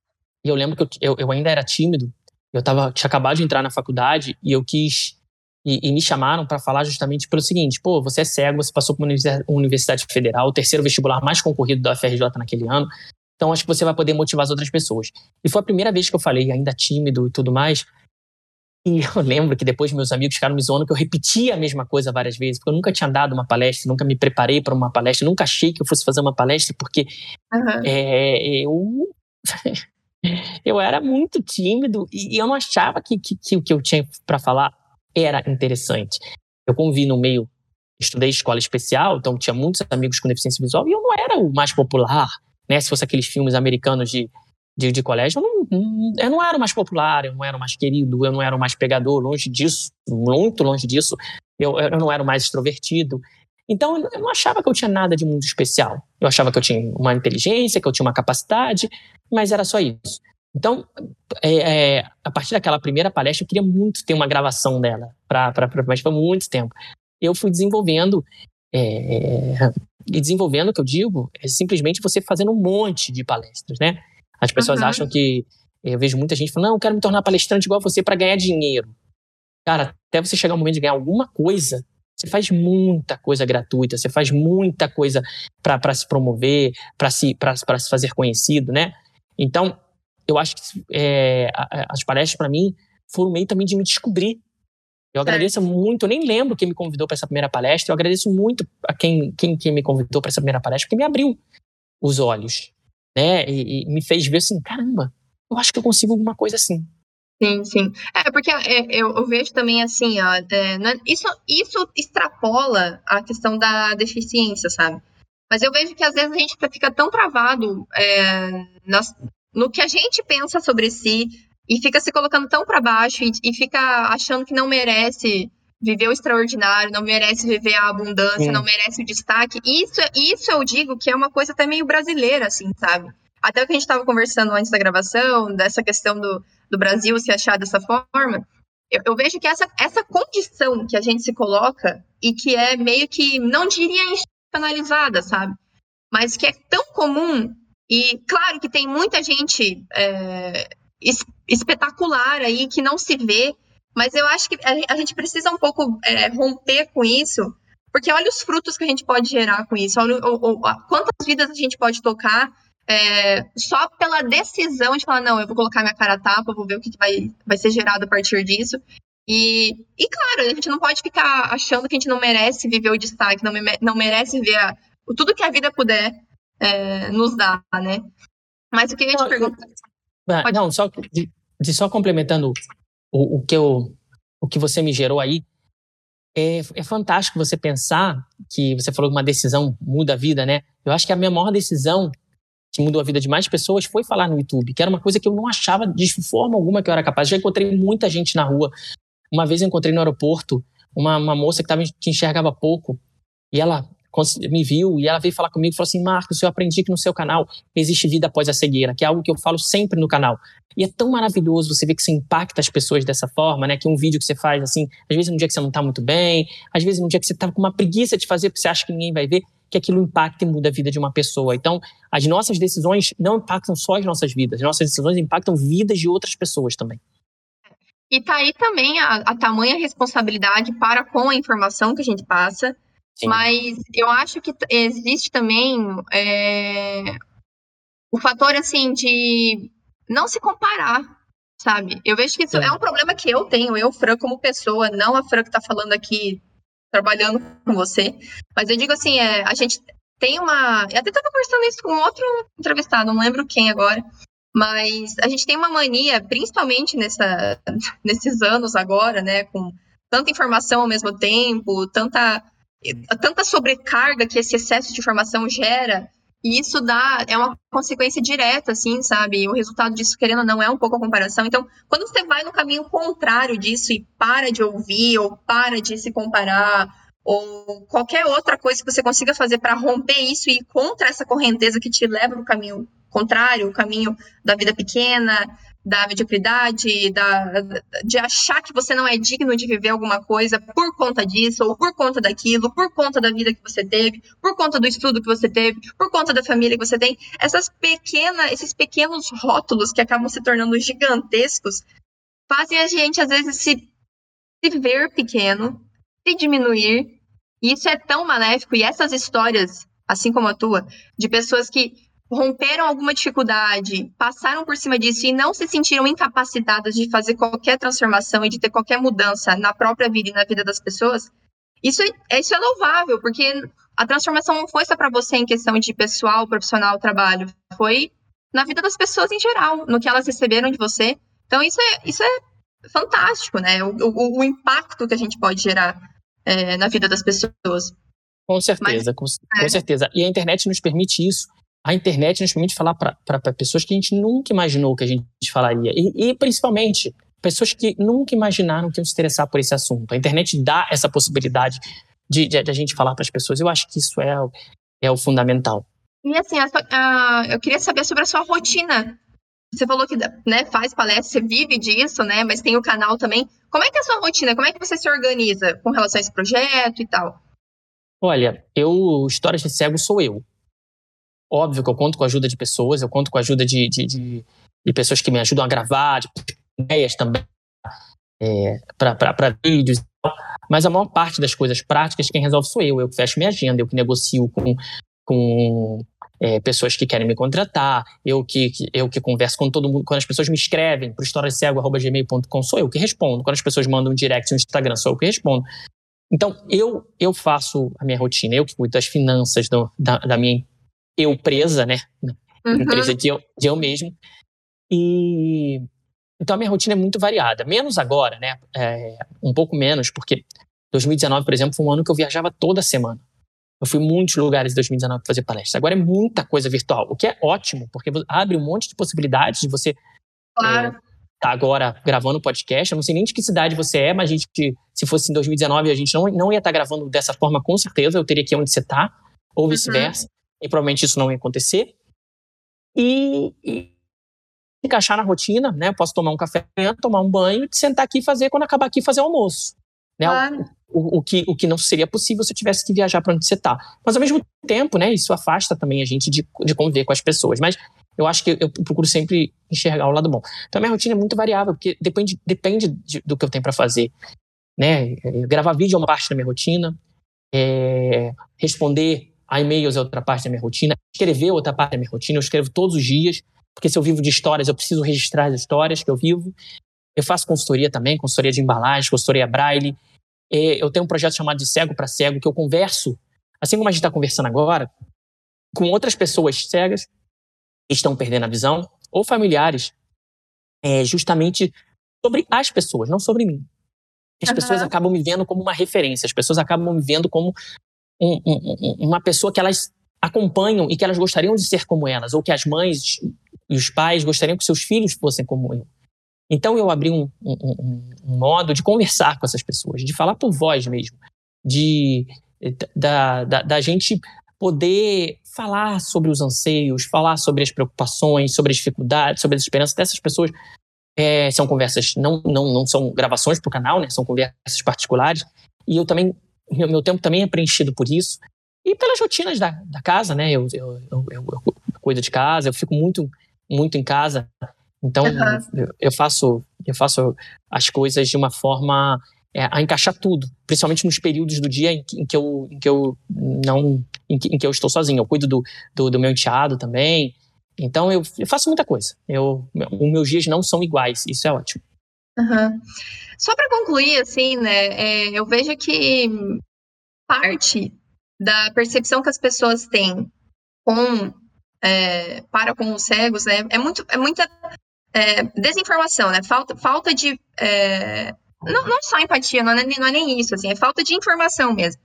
Speaker 2: eu lembro que eu, eu, eu, ainda era tímido, eu tava, tinha acabado de entrar na faculdade e eu quis. E, e me chamaram para falar justamente pelo seguinte: pô, você é cego, você passou por uma universidade federal, o terceiro vestibular mais concorrido da UFRJ naquele ano. Então acho que você vai poder motivar as outras pessoas. E foi a primeira vez que eu falei, ainda tímido e tudo mais, e eu lembro que depois meus amigos ficaram me zoando que eu repetia a mesma coisa várias vezes, porque eu nunca tinha dado uma palestra, nunca me preparei para uma palestra, nunca achei que eu fosse fazer uma palestra, porque uhum. é, eu, eu era muito tímido e eu não achava que, que, que o que eu tinha para falar era interessante. Eu convivi no meio, estudei escola especial, então tinha muitos amigos com deficiência visual e eu não era o mais popular, né? Se fosse aqueles filmes americanos de de, de colégio, eu não, eu não era o mais popular, eu não era o mais querido, eu não era o mais pegador, longe disso, muito longe disso. Eu, eu não era o mais extrovertido. Então, eu não achava que eu tinha nada de muito especial. Eu achava que eu tinha uma inteligência, que eu tinha uma capacidade, mas era só isso. Então, é, é, a partir daquela primeira palestra, eu queria muito ter uma gravação dela, pra, pra, pra, mas foi muito tempo. Eu fui desenvolvendo, é, e desenvolvendo, o que eu digo, é simplesmente você fazendo um monte de palestras, né? As pessoas uhum. acham que. Eu vejo muita gente falando, não, eu quero me tornar palestrante igual você para ganhar dinheiro. Cara, até você chegar o momento de ganhar alguma coisa, você faz muita coisa gratuita, você faz muita coisa para se promover, para se, se fazer conhecido, né? Então, eu acho que é, as palestras para mim foram meio também de me descobrir. Eu agradeço é. muito, eu nem lembro quem me convidou para essa primeira palestra, eu agradeço muito a quem, quem, quem me convidou para essa primeira palestra, porque me abriu os olhos né? E, e, me fez ver assim, caramba, eu acho que eu consigo alguma coisa assim.
Speaker 1: Sim, sim. É porque é, eu, eu, vejo também assim, ó, é, né, isso, isso extrapola a questão da deficiência, sabe? Mas eu vejo que às vezes a gente fica tão travado é, nas, no que a gente pensa sobre si e fica se colocando tão para baixo e, e, fica achando que não merece viver o extraordinário, não merece viver a abundância, Sim. não merece o destaque. Isso, isso eu digo que é uma coisa até meio brasileira, assim, sabe? Até o que a gente estava conversando antes da gravação, dessa questão do, do Brasil se achar dessa forma, eu, eu, vejo que essa, essa condição que a gente se coloca e que é meio que, não diria institucionalizada, sabe? Mas que é tão comum e, claro, que tem muita gente é, espetacular aí que não se vê mas eu acho que a gente precisa um pouco é, romper com isso, porque olha os frutos que a gente pode gerar com isso, olha quantas vidas a gente pode tocar é, só pela decisão de falar, não, eu vou colocar minha cara a tapa, vou ver o que vai, vai ser gerado a partir disso. E, e, claro, a gente não pode ficar achando que a gente não merece viver o destaque, não, não merece ver a, tudo que a vida puder é, nos dar, né? Mas o que eu ia te perguntar.
Speaker 2: Não, só, de, de só complementando o, o, que eu, o que você me gerou aí, é, é fantástico você pensar que você falou que uma decisão muda a vida, né? Eu acho que a minha maior decisão que mudou a vida de mais pessoas foi falar no YouTube, que era uma coisa que eu não achava de forma alguma que eu era capaz. Já encontrei muita gente na rua. Uma vez eu encontrei no aeroporto uma, uma moça que, tava, que enxergava pouco e ela me viu e ela veio falar comigo e falou assim: Marcos, eu aprendi que no seu canal existe vida após a cegueira, que é algo que eu falo sempre no canal. E é tão maravilhoso você ver que você impacta as pessoas dessa forma, né? Que um vídeo que você faz, assim, às vezes num dia que você não tá muito bem, às vezes num dia que você tá com uma preguiça de fazer porque você acha que ninguém vai ver, que aquilo impacta e muda a vida de uma pessoa. Então, as nossas decisões não impactam só as nossas vidas, as nossas decisões impactam vidas de outras pessoas também.
Speaker 1: E tá aí também a, a tamanha responsabilidade para com a informação que a gente passa. Sim. Mas eu acho que existe também é, o fator assim de não se comparar, sabe? Eu vejo que isso Sim. é um problema que eu tenho, eu, Fran, como pessoa, não a Fran que está falando aqui, trabalhando com você. Mas eu digo assim, é, a gente tem uma. Eu até estava conversando isso com outro entrevistado, não lembro quem agora. Mas a gente tem uma mania, principalmente nessa, nesses anos agora, né, com tanta informação ao mesmo tempo, tanta, tanta sobrecarga que esse excesso de informação gera, e isso dá, é uma consequência direta, assim, sabe? O resultado disso, querendo ou não, é um pouco a comparação. Então, quando você vai no caminho contrário disso e para de ouvir, ou para de se comparar, ou qualquer outra coisa que você consiga fazer para romper isso e ir contra essa correnteza que te leva no caminho contrário, o caminho da vida pequena, da mediocridade, da, de achar que você não é digno de viver alguma coisa por conta disso, ou por conta daquilo, por conta da vida que você teve, por conta do estudo que você teve, por conta da família que você tem. Essas pequenas, esses pequenos rótulos que acabam se tornando gigantescos fazem a gente, às vezes, se, se ver pequeno, se diminuir. E isso é tão maléfico. E essas histórias, assim como a tua, de pessoas que romperam alguma dificuldade, passaram por cima disso e não se sentiram incapacitadas de fazer qualquer transformação e de ter qualquer mudança na própria vida e na vida das pessoas, isso é, isso é louvável, porque a transformação não foi só para você em questão de pessoal, profissional, trabalho, foi na vida das pessoas em geral, no que elas receberam de você. Então isso é, isso é fantástico, né? O, o, o impacto que a gente pode gerar é, na vida das pessoas.
Speaker 2: Com certeza, Mas, com, é. com certeza. E a internet nos permite isso a internet nos permite falar para pessoas que a gente nunca imaginou que a gente falaria. E, e, principalmente, pessoas que nunca imaginaram que iam se interessar por esse assunto. A internet dá essa possibilidade de, de, de a gente falar para as pessoas. Eu acho que isso é, é o fundamental.
Speaker 1: E assim, a, a, eu queria saber sobre a sua rotina. Você falou que né, faz palestra, você vive disso, né? Mas tem o canal também. Como é que é a sua rotina? Como é que você se organiza com relação a esse projeto e tal?
Speaker 2: Olha, eu, Histórias de Cego sou eu. Óbvio que eu conto com a ajuda de pessoas, eu conto com a ajuda de, de, de, de pessoas que me ajudam a gravar, de ideias também, é, para vídeos e tal. Mas a maior parte das coisas práticas, quem resolve sou eu. Eu que fecho minha agenda, eu que negocio com, com é, pessoas que querem me contratar, eu que, que, eu que converso com todo mundo. Quando as pessoas me escrevem para historiascego.gmail.com, sou eu que respondo. Quando as pessoas mandam um direct no Instagram, sou eu que respondo. Então, eu, eu faço a minha rotina, eu que cuido das finanças do, da, da minha eu presa, né? Uhum. Empresa de eu, de eu mesmo. E então a minha rotina é muito variada. Menos agora, né? É, um pouco menos, porque 2019, por exemplo, foi um ano que eu viajava toda semana. Eu fui em muitos lugares em 2019 para fazer palestras. Agora é muita coisa virtual, o que é ótimo, porque abre um monte de possibilidades de você
Speaker 1: claro.
Speaker 2: é, tá agora gravando podcast. Eu não sei nem de que cidade você é, mas a gente, se fosse em 2019, a gente não, não ia estar tá gravando dessa forma, com certeza. Eu teria que ir onde você está, ou uhum. vice-versa. Uhum e provavelmente isso não ia acontecer. E, e encaixar na rotina, né? Eu posso tomar um café, tomar um banho, sentar aqui e fazer quando acabar aqui fazer almoço. Né? Claro. O, o, que, o que não seria possível se eu tivesse que viajar para onde você está. Mas ao mesmo tempo, né? Isso afasta também a gente de, de conviver com as pessoas. Mas eu acho que eu procuro sempre enxergar o lado bom. Então a minha rotina é muito variável, porque depende, depende de, do que eu tenho para fazer. Né? Gravar vídeo é uma parte da minha rotina. É, responder a e-mails é outra parte da minha rotina, escrever é outra parte da minha rotina, eu escrevo todos os dias, porque se eu vivo de histórias, eu preciso registrar as histórias que eu vivo. Eu faço consultoria também, consultoria de embalagem, consultoria braille. Eu tenho um projeto chamado de Cego para Cego, que eu converso, assim como a gente está conversando agora, com outras pessoas cegas que estão perdendo a visão, ou familiares, é, justamente sobre as pessoas, não sobre mim. As uhum. pessoas acabam me vendo como uma referência, as pessoas acabam me vendo como um, um, uma pessoa que elas acompanham e que elas gostariam de ser como elas, ou que as mães e os pais gostariam que seus filhos fossem como eu. Então eu abri um, um, um modo de conversar com essas pessoas, de falar por voz mesmo, de da, da, da gente poder falar sobre os anseios, falar sobre as preocupações, sobre as dificuldades, sobre as esperanças dessas pessoas. É, são conversas, não, não, não são gravações para o canal, né? São conversas particulares. E eu também, meu, meu tempo também é preenchido por isso. E pelas rotinas da, da casa, né? Eu, eu, eu, eu, cuido de casa, eu fico muito, muito em casa. Então, uhum. eu, faço, eu faço as coisas de uma forma é, a encaixar tudo, principalmente nos períodos do dia em que, em que eu, em que eu não, em que, em que, eu estou sozinho. Eu cuido do, do, do meu enteado também. Então eu, eu, faço muita coisa. Eu, os meus dias não são iguais. Isso é ótimo.
Speaker 1: Uhum. Só para concluir, assim, né? É, eu vejo que parte da percepção que as pessoas têm com é, para com os cegos, né? É muito, é muita é, desinformação, né? Falta, falta de é, não, não só empatia, não é, não é nem isso, assim, é falta de informação mesmo.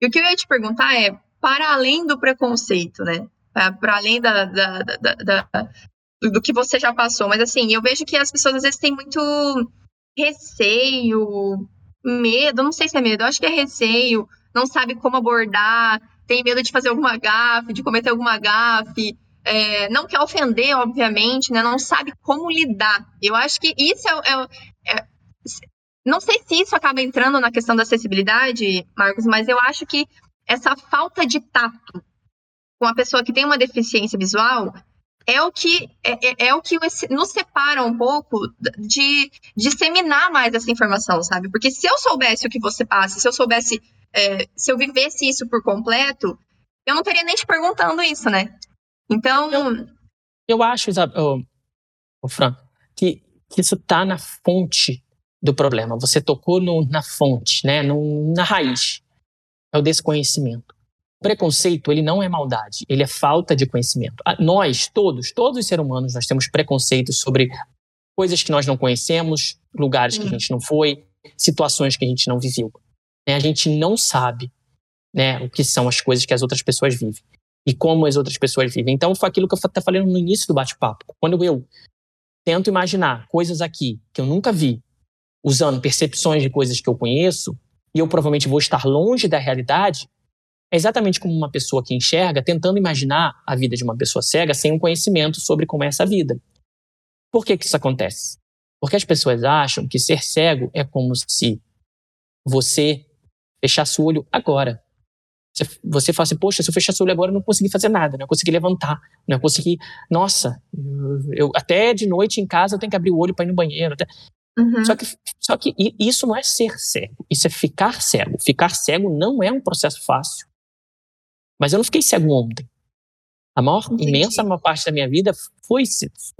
Speaker 1: E o que eu ia te perguntar é, para além do preconceito, né? Para além da, da, da, da, do que você já passou, mas assim, eu vejo que as pessoas às vezes têm muito receio, medo, não sei se é medo, eu acho que é receio, não sabe como abordar, tem medo de fazer alguma gafe, de cometer alguma gafe, é, não quer ofender, obviamente, né? Não sabe como lidar. Eu acho que isso é, é, é não sei se isso acaba entrando na questão da acessibilidade, Marcos, mas eu acho que essa falta de tato com a pessoa que tem uma deficiência visual é o que é, é, é o que nos separa um pouco de disseminar mais essa informação, sabe? Porque se eu soubesse o que você passa, se eu soubesse, é, se eu vivesse isso por completo, eu não teria nem te perguntando isso, né? Então.
Speaker 2: Eu, eu acho, Isabel, oh, Fran, que, que isso tá na fonte do problema. Você tocou no, na fonte, né? No, na raiz. É o desconhecimento. Preconceito, ele não é maldade, ele é falta de conhecimento. Nós, todos, todos os seres humanos, nós temos preconceitos sobre coisas que nós não conhecemos, lugares que a gente não foi, situações que a gente não viveu. Né? A gente não sabe né, o que são as coisas que as outras pessoas vivem e como as outras pessoas vivem. Então, foi aquilo que eu estava falando no início do bate-papo. Quando eu tento imaginar coisas aqui que eu nunca vi, usando percepções de coisas que eu conheço, e eu provavelmente vou estar longe da realidade, é exatamente como uma pessoa que enxerga tentando imaginar a vida de uma pessoa cega sem um conhecimento sobre como é essa vida. Por que, que isso acontece? Porque as pessoas acham que ser cego é como se você fechasse o olho agora. Você, você fala assim, poxa, se eu fechasse o olho agora, eu não consegui fazer nada, não consegui levantar, não consegui. Nossa, eu, eu, até de noite em casa eu tenho que abrir o olho para ir no banheiro. Até... Uhum. Só, que, só que isso não é ser cego, isso é ficar cego. Ficar cego não é um processo fácil. Mas eu não fiquei cego ontem. A maior, Entendi. imensa maior parte da minha vida foi,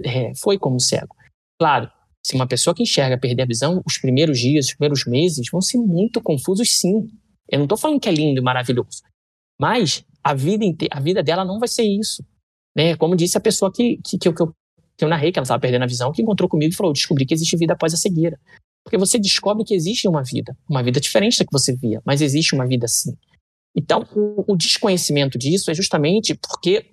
Speaker 2: é, foi como cego. Claro, se uma pessoa que enxerga perder a visão, os primeiros dias, os primeiros meses vão ser muito confusos, sim. Eu não estou falando que é lindo e maravilhoso. Mas a vida, a vida dela não vai ser isso. Né? Como disse a pessoa que, que, que, eu, que eu narrei que ela estava perdendo a visão, que encontrou comigo e falou: descobri que existe vida após a cegueira. Porque você descobre que existe uma vida, uma vida diferente da que você via, mas existe uma vida sim. Então, o, o desconhecimento disso é justamente porque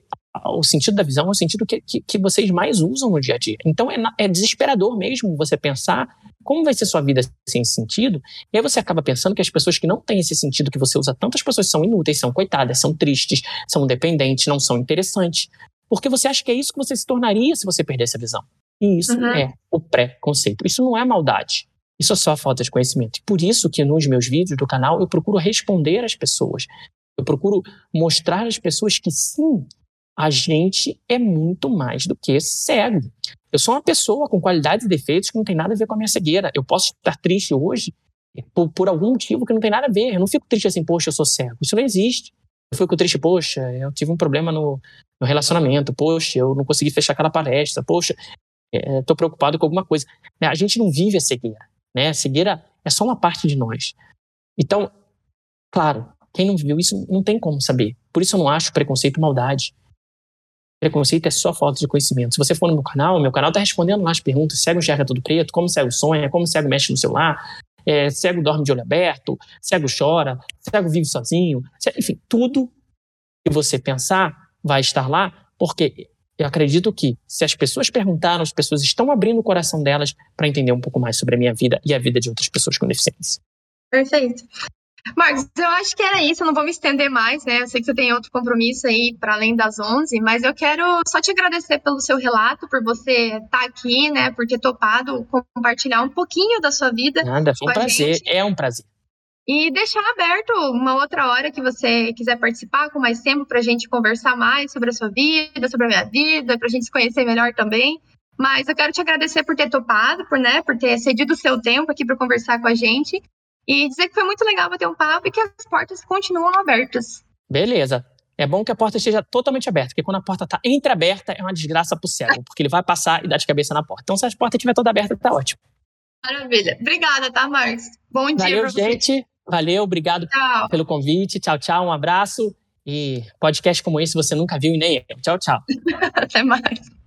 Speaker 2: o sentido da visão é o sentido que, que, que vocês mais usam no dia a dia. Então, é, é desesperador mesmo você pensar como vai ser sua vida sem sentido, e aí você acaba pensando que as pessoas que não têm esse sentido que você usa tanto, as pessoas são inúteis, são coitadas, são tristes, são dependentes, não são interessantes. Porque você acha que é isso que você se tornaria se você perdesse a visão. E isso uhum. é o pré-conceito. Isso não é maldade. Isso é só falta de conhecimento. Por isso que nos meus vídeos do canal eu procuro responder às pessoas. Eu procuro mostrar às pessoas que sim, a gente é muito mais do que cego. Eu sou uma pessoa com qualidades e defeitos que não tem nada a ver com a minha cegueira. Eu posso estar triste hoje por, por algum motivo que não tem nada a ver. Eu não fico triste assim, poxa, eu sou cego. Isso não existe. Eu fico triste, poxa, eu tive um problema no, no relacionamento, poxa, eu não consegui fechar aquela palestra, poxa, estou é, preocupado com alguma coisa. A gente não vive a cegueira, né? Cegueira é só uma parte de nós. Então, claro, quem não viveu isso não tem como saber. Por isso eu não acho preconceito maldade. Preconceito é só falta de conhecimento. Se você for no meu canal, meu canal está respondendo lá as perguntas: cego enxerga tudo preto, como cego sonha, como cego mexe no celular, é, cego dorme de olho aberto, cego chora, cego vive sozinho, enfim, tudo que você pensar vai estar lá, porque eu acredito que se as pessoas perguntaram, as pessoas estão abrindo o coração delas para entender um pouco mais sobre a minha vida e a vida de outras pessoas com deficiência.
Speaker 1: Perfeito. Marcos, eu acho que era isso, eu não vou me estender mais, né? Eu sei que você tem outro compromisso aí para além das 11, mas eu quero só te agradecer pelo seu relato, por você estar tá aqui, né? Por ter topado compartilhar um pouquinho da sua vida.
Speaker 2: Nada, foi um prazer, gente. é um prazer.
Speaker 1: E deixar aberto uma outra hora que você quiser participar com mais tempo para a gente conversar mais sobre a sua vida, sobre a minha vida, para a gente se conhecer melhor também. Mas eu quero te agradecer por ter topado, por, né, por ter cedido o seu tempo aqui para conversar com a gente e dizer que foi muito legal bater um papo e que as portas continuam abertas.
Speaker 2: Beleza. É bom que a porta esteja totalmente aberta, porque quando a porta está entreaberta é uma desgraça pro céu, porque ele vai passar e dar de cabeça na porta. Então, se a porta estiver toda aberta, tá ótimo.
Speaker 1: Maravilha. Obrigada, tá, Marcos? Bom dia
Speaker 2: Valeu, gente. Valeu, obrigado
Speaker 1: tchau.
Speaker 2: pelo convite. Tchau, tchau. Um abraço. E podcast como esse você nunca viu e nem eu. Tchau, tchau.
Speaker 1: Até mais.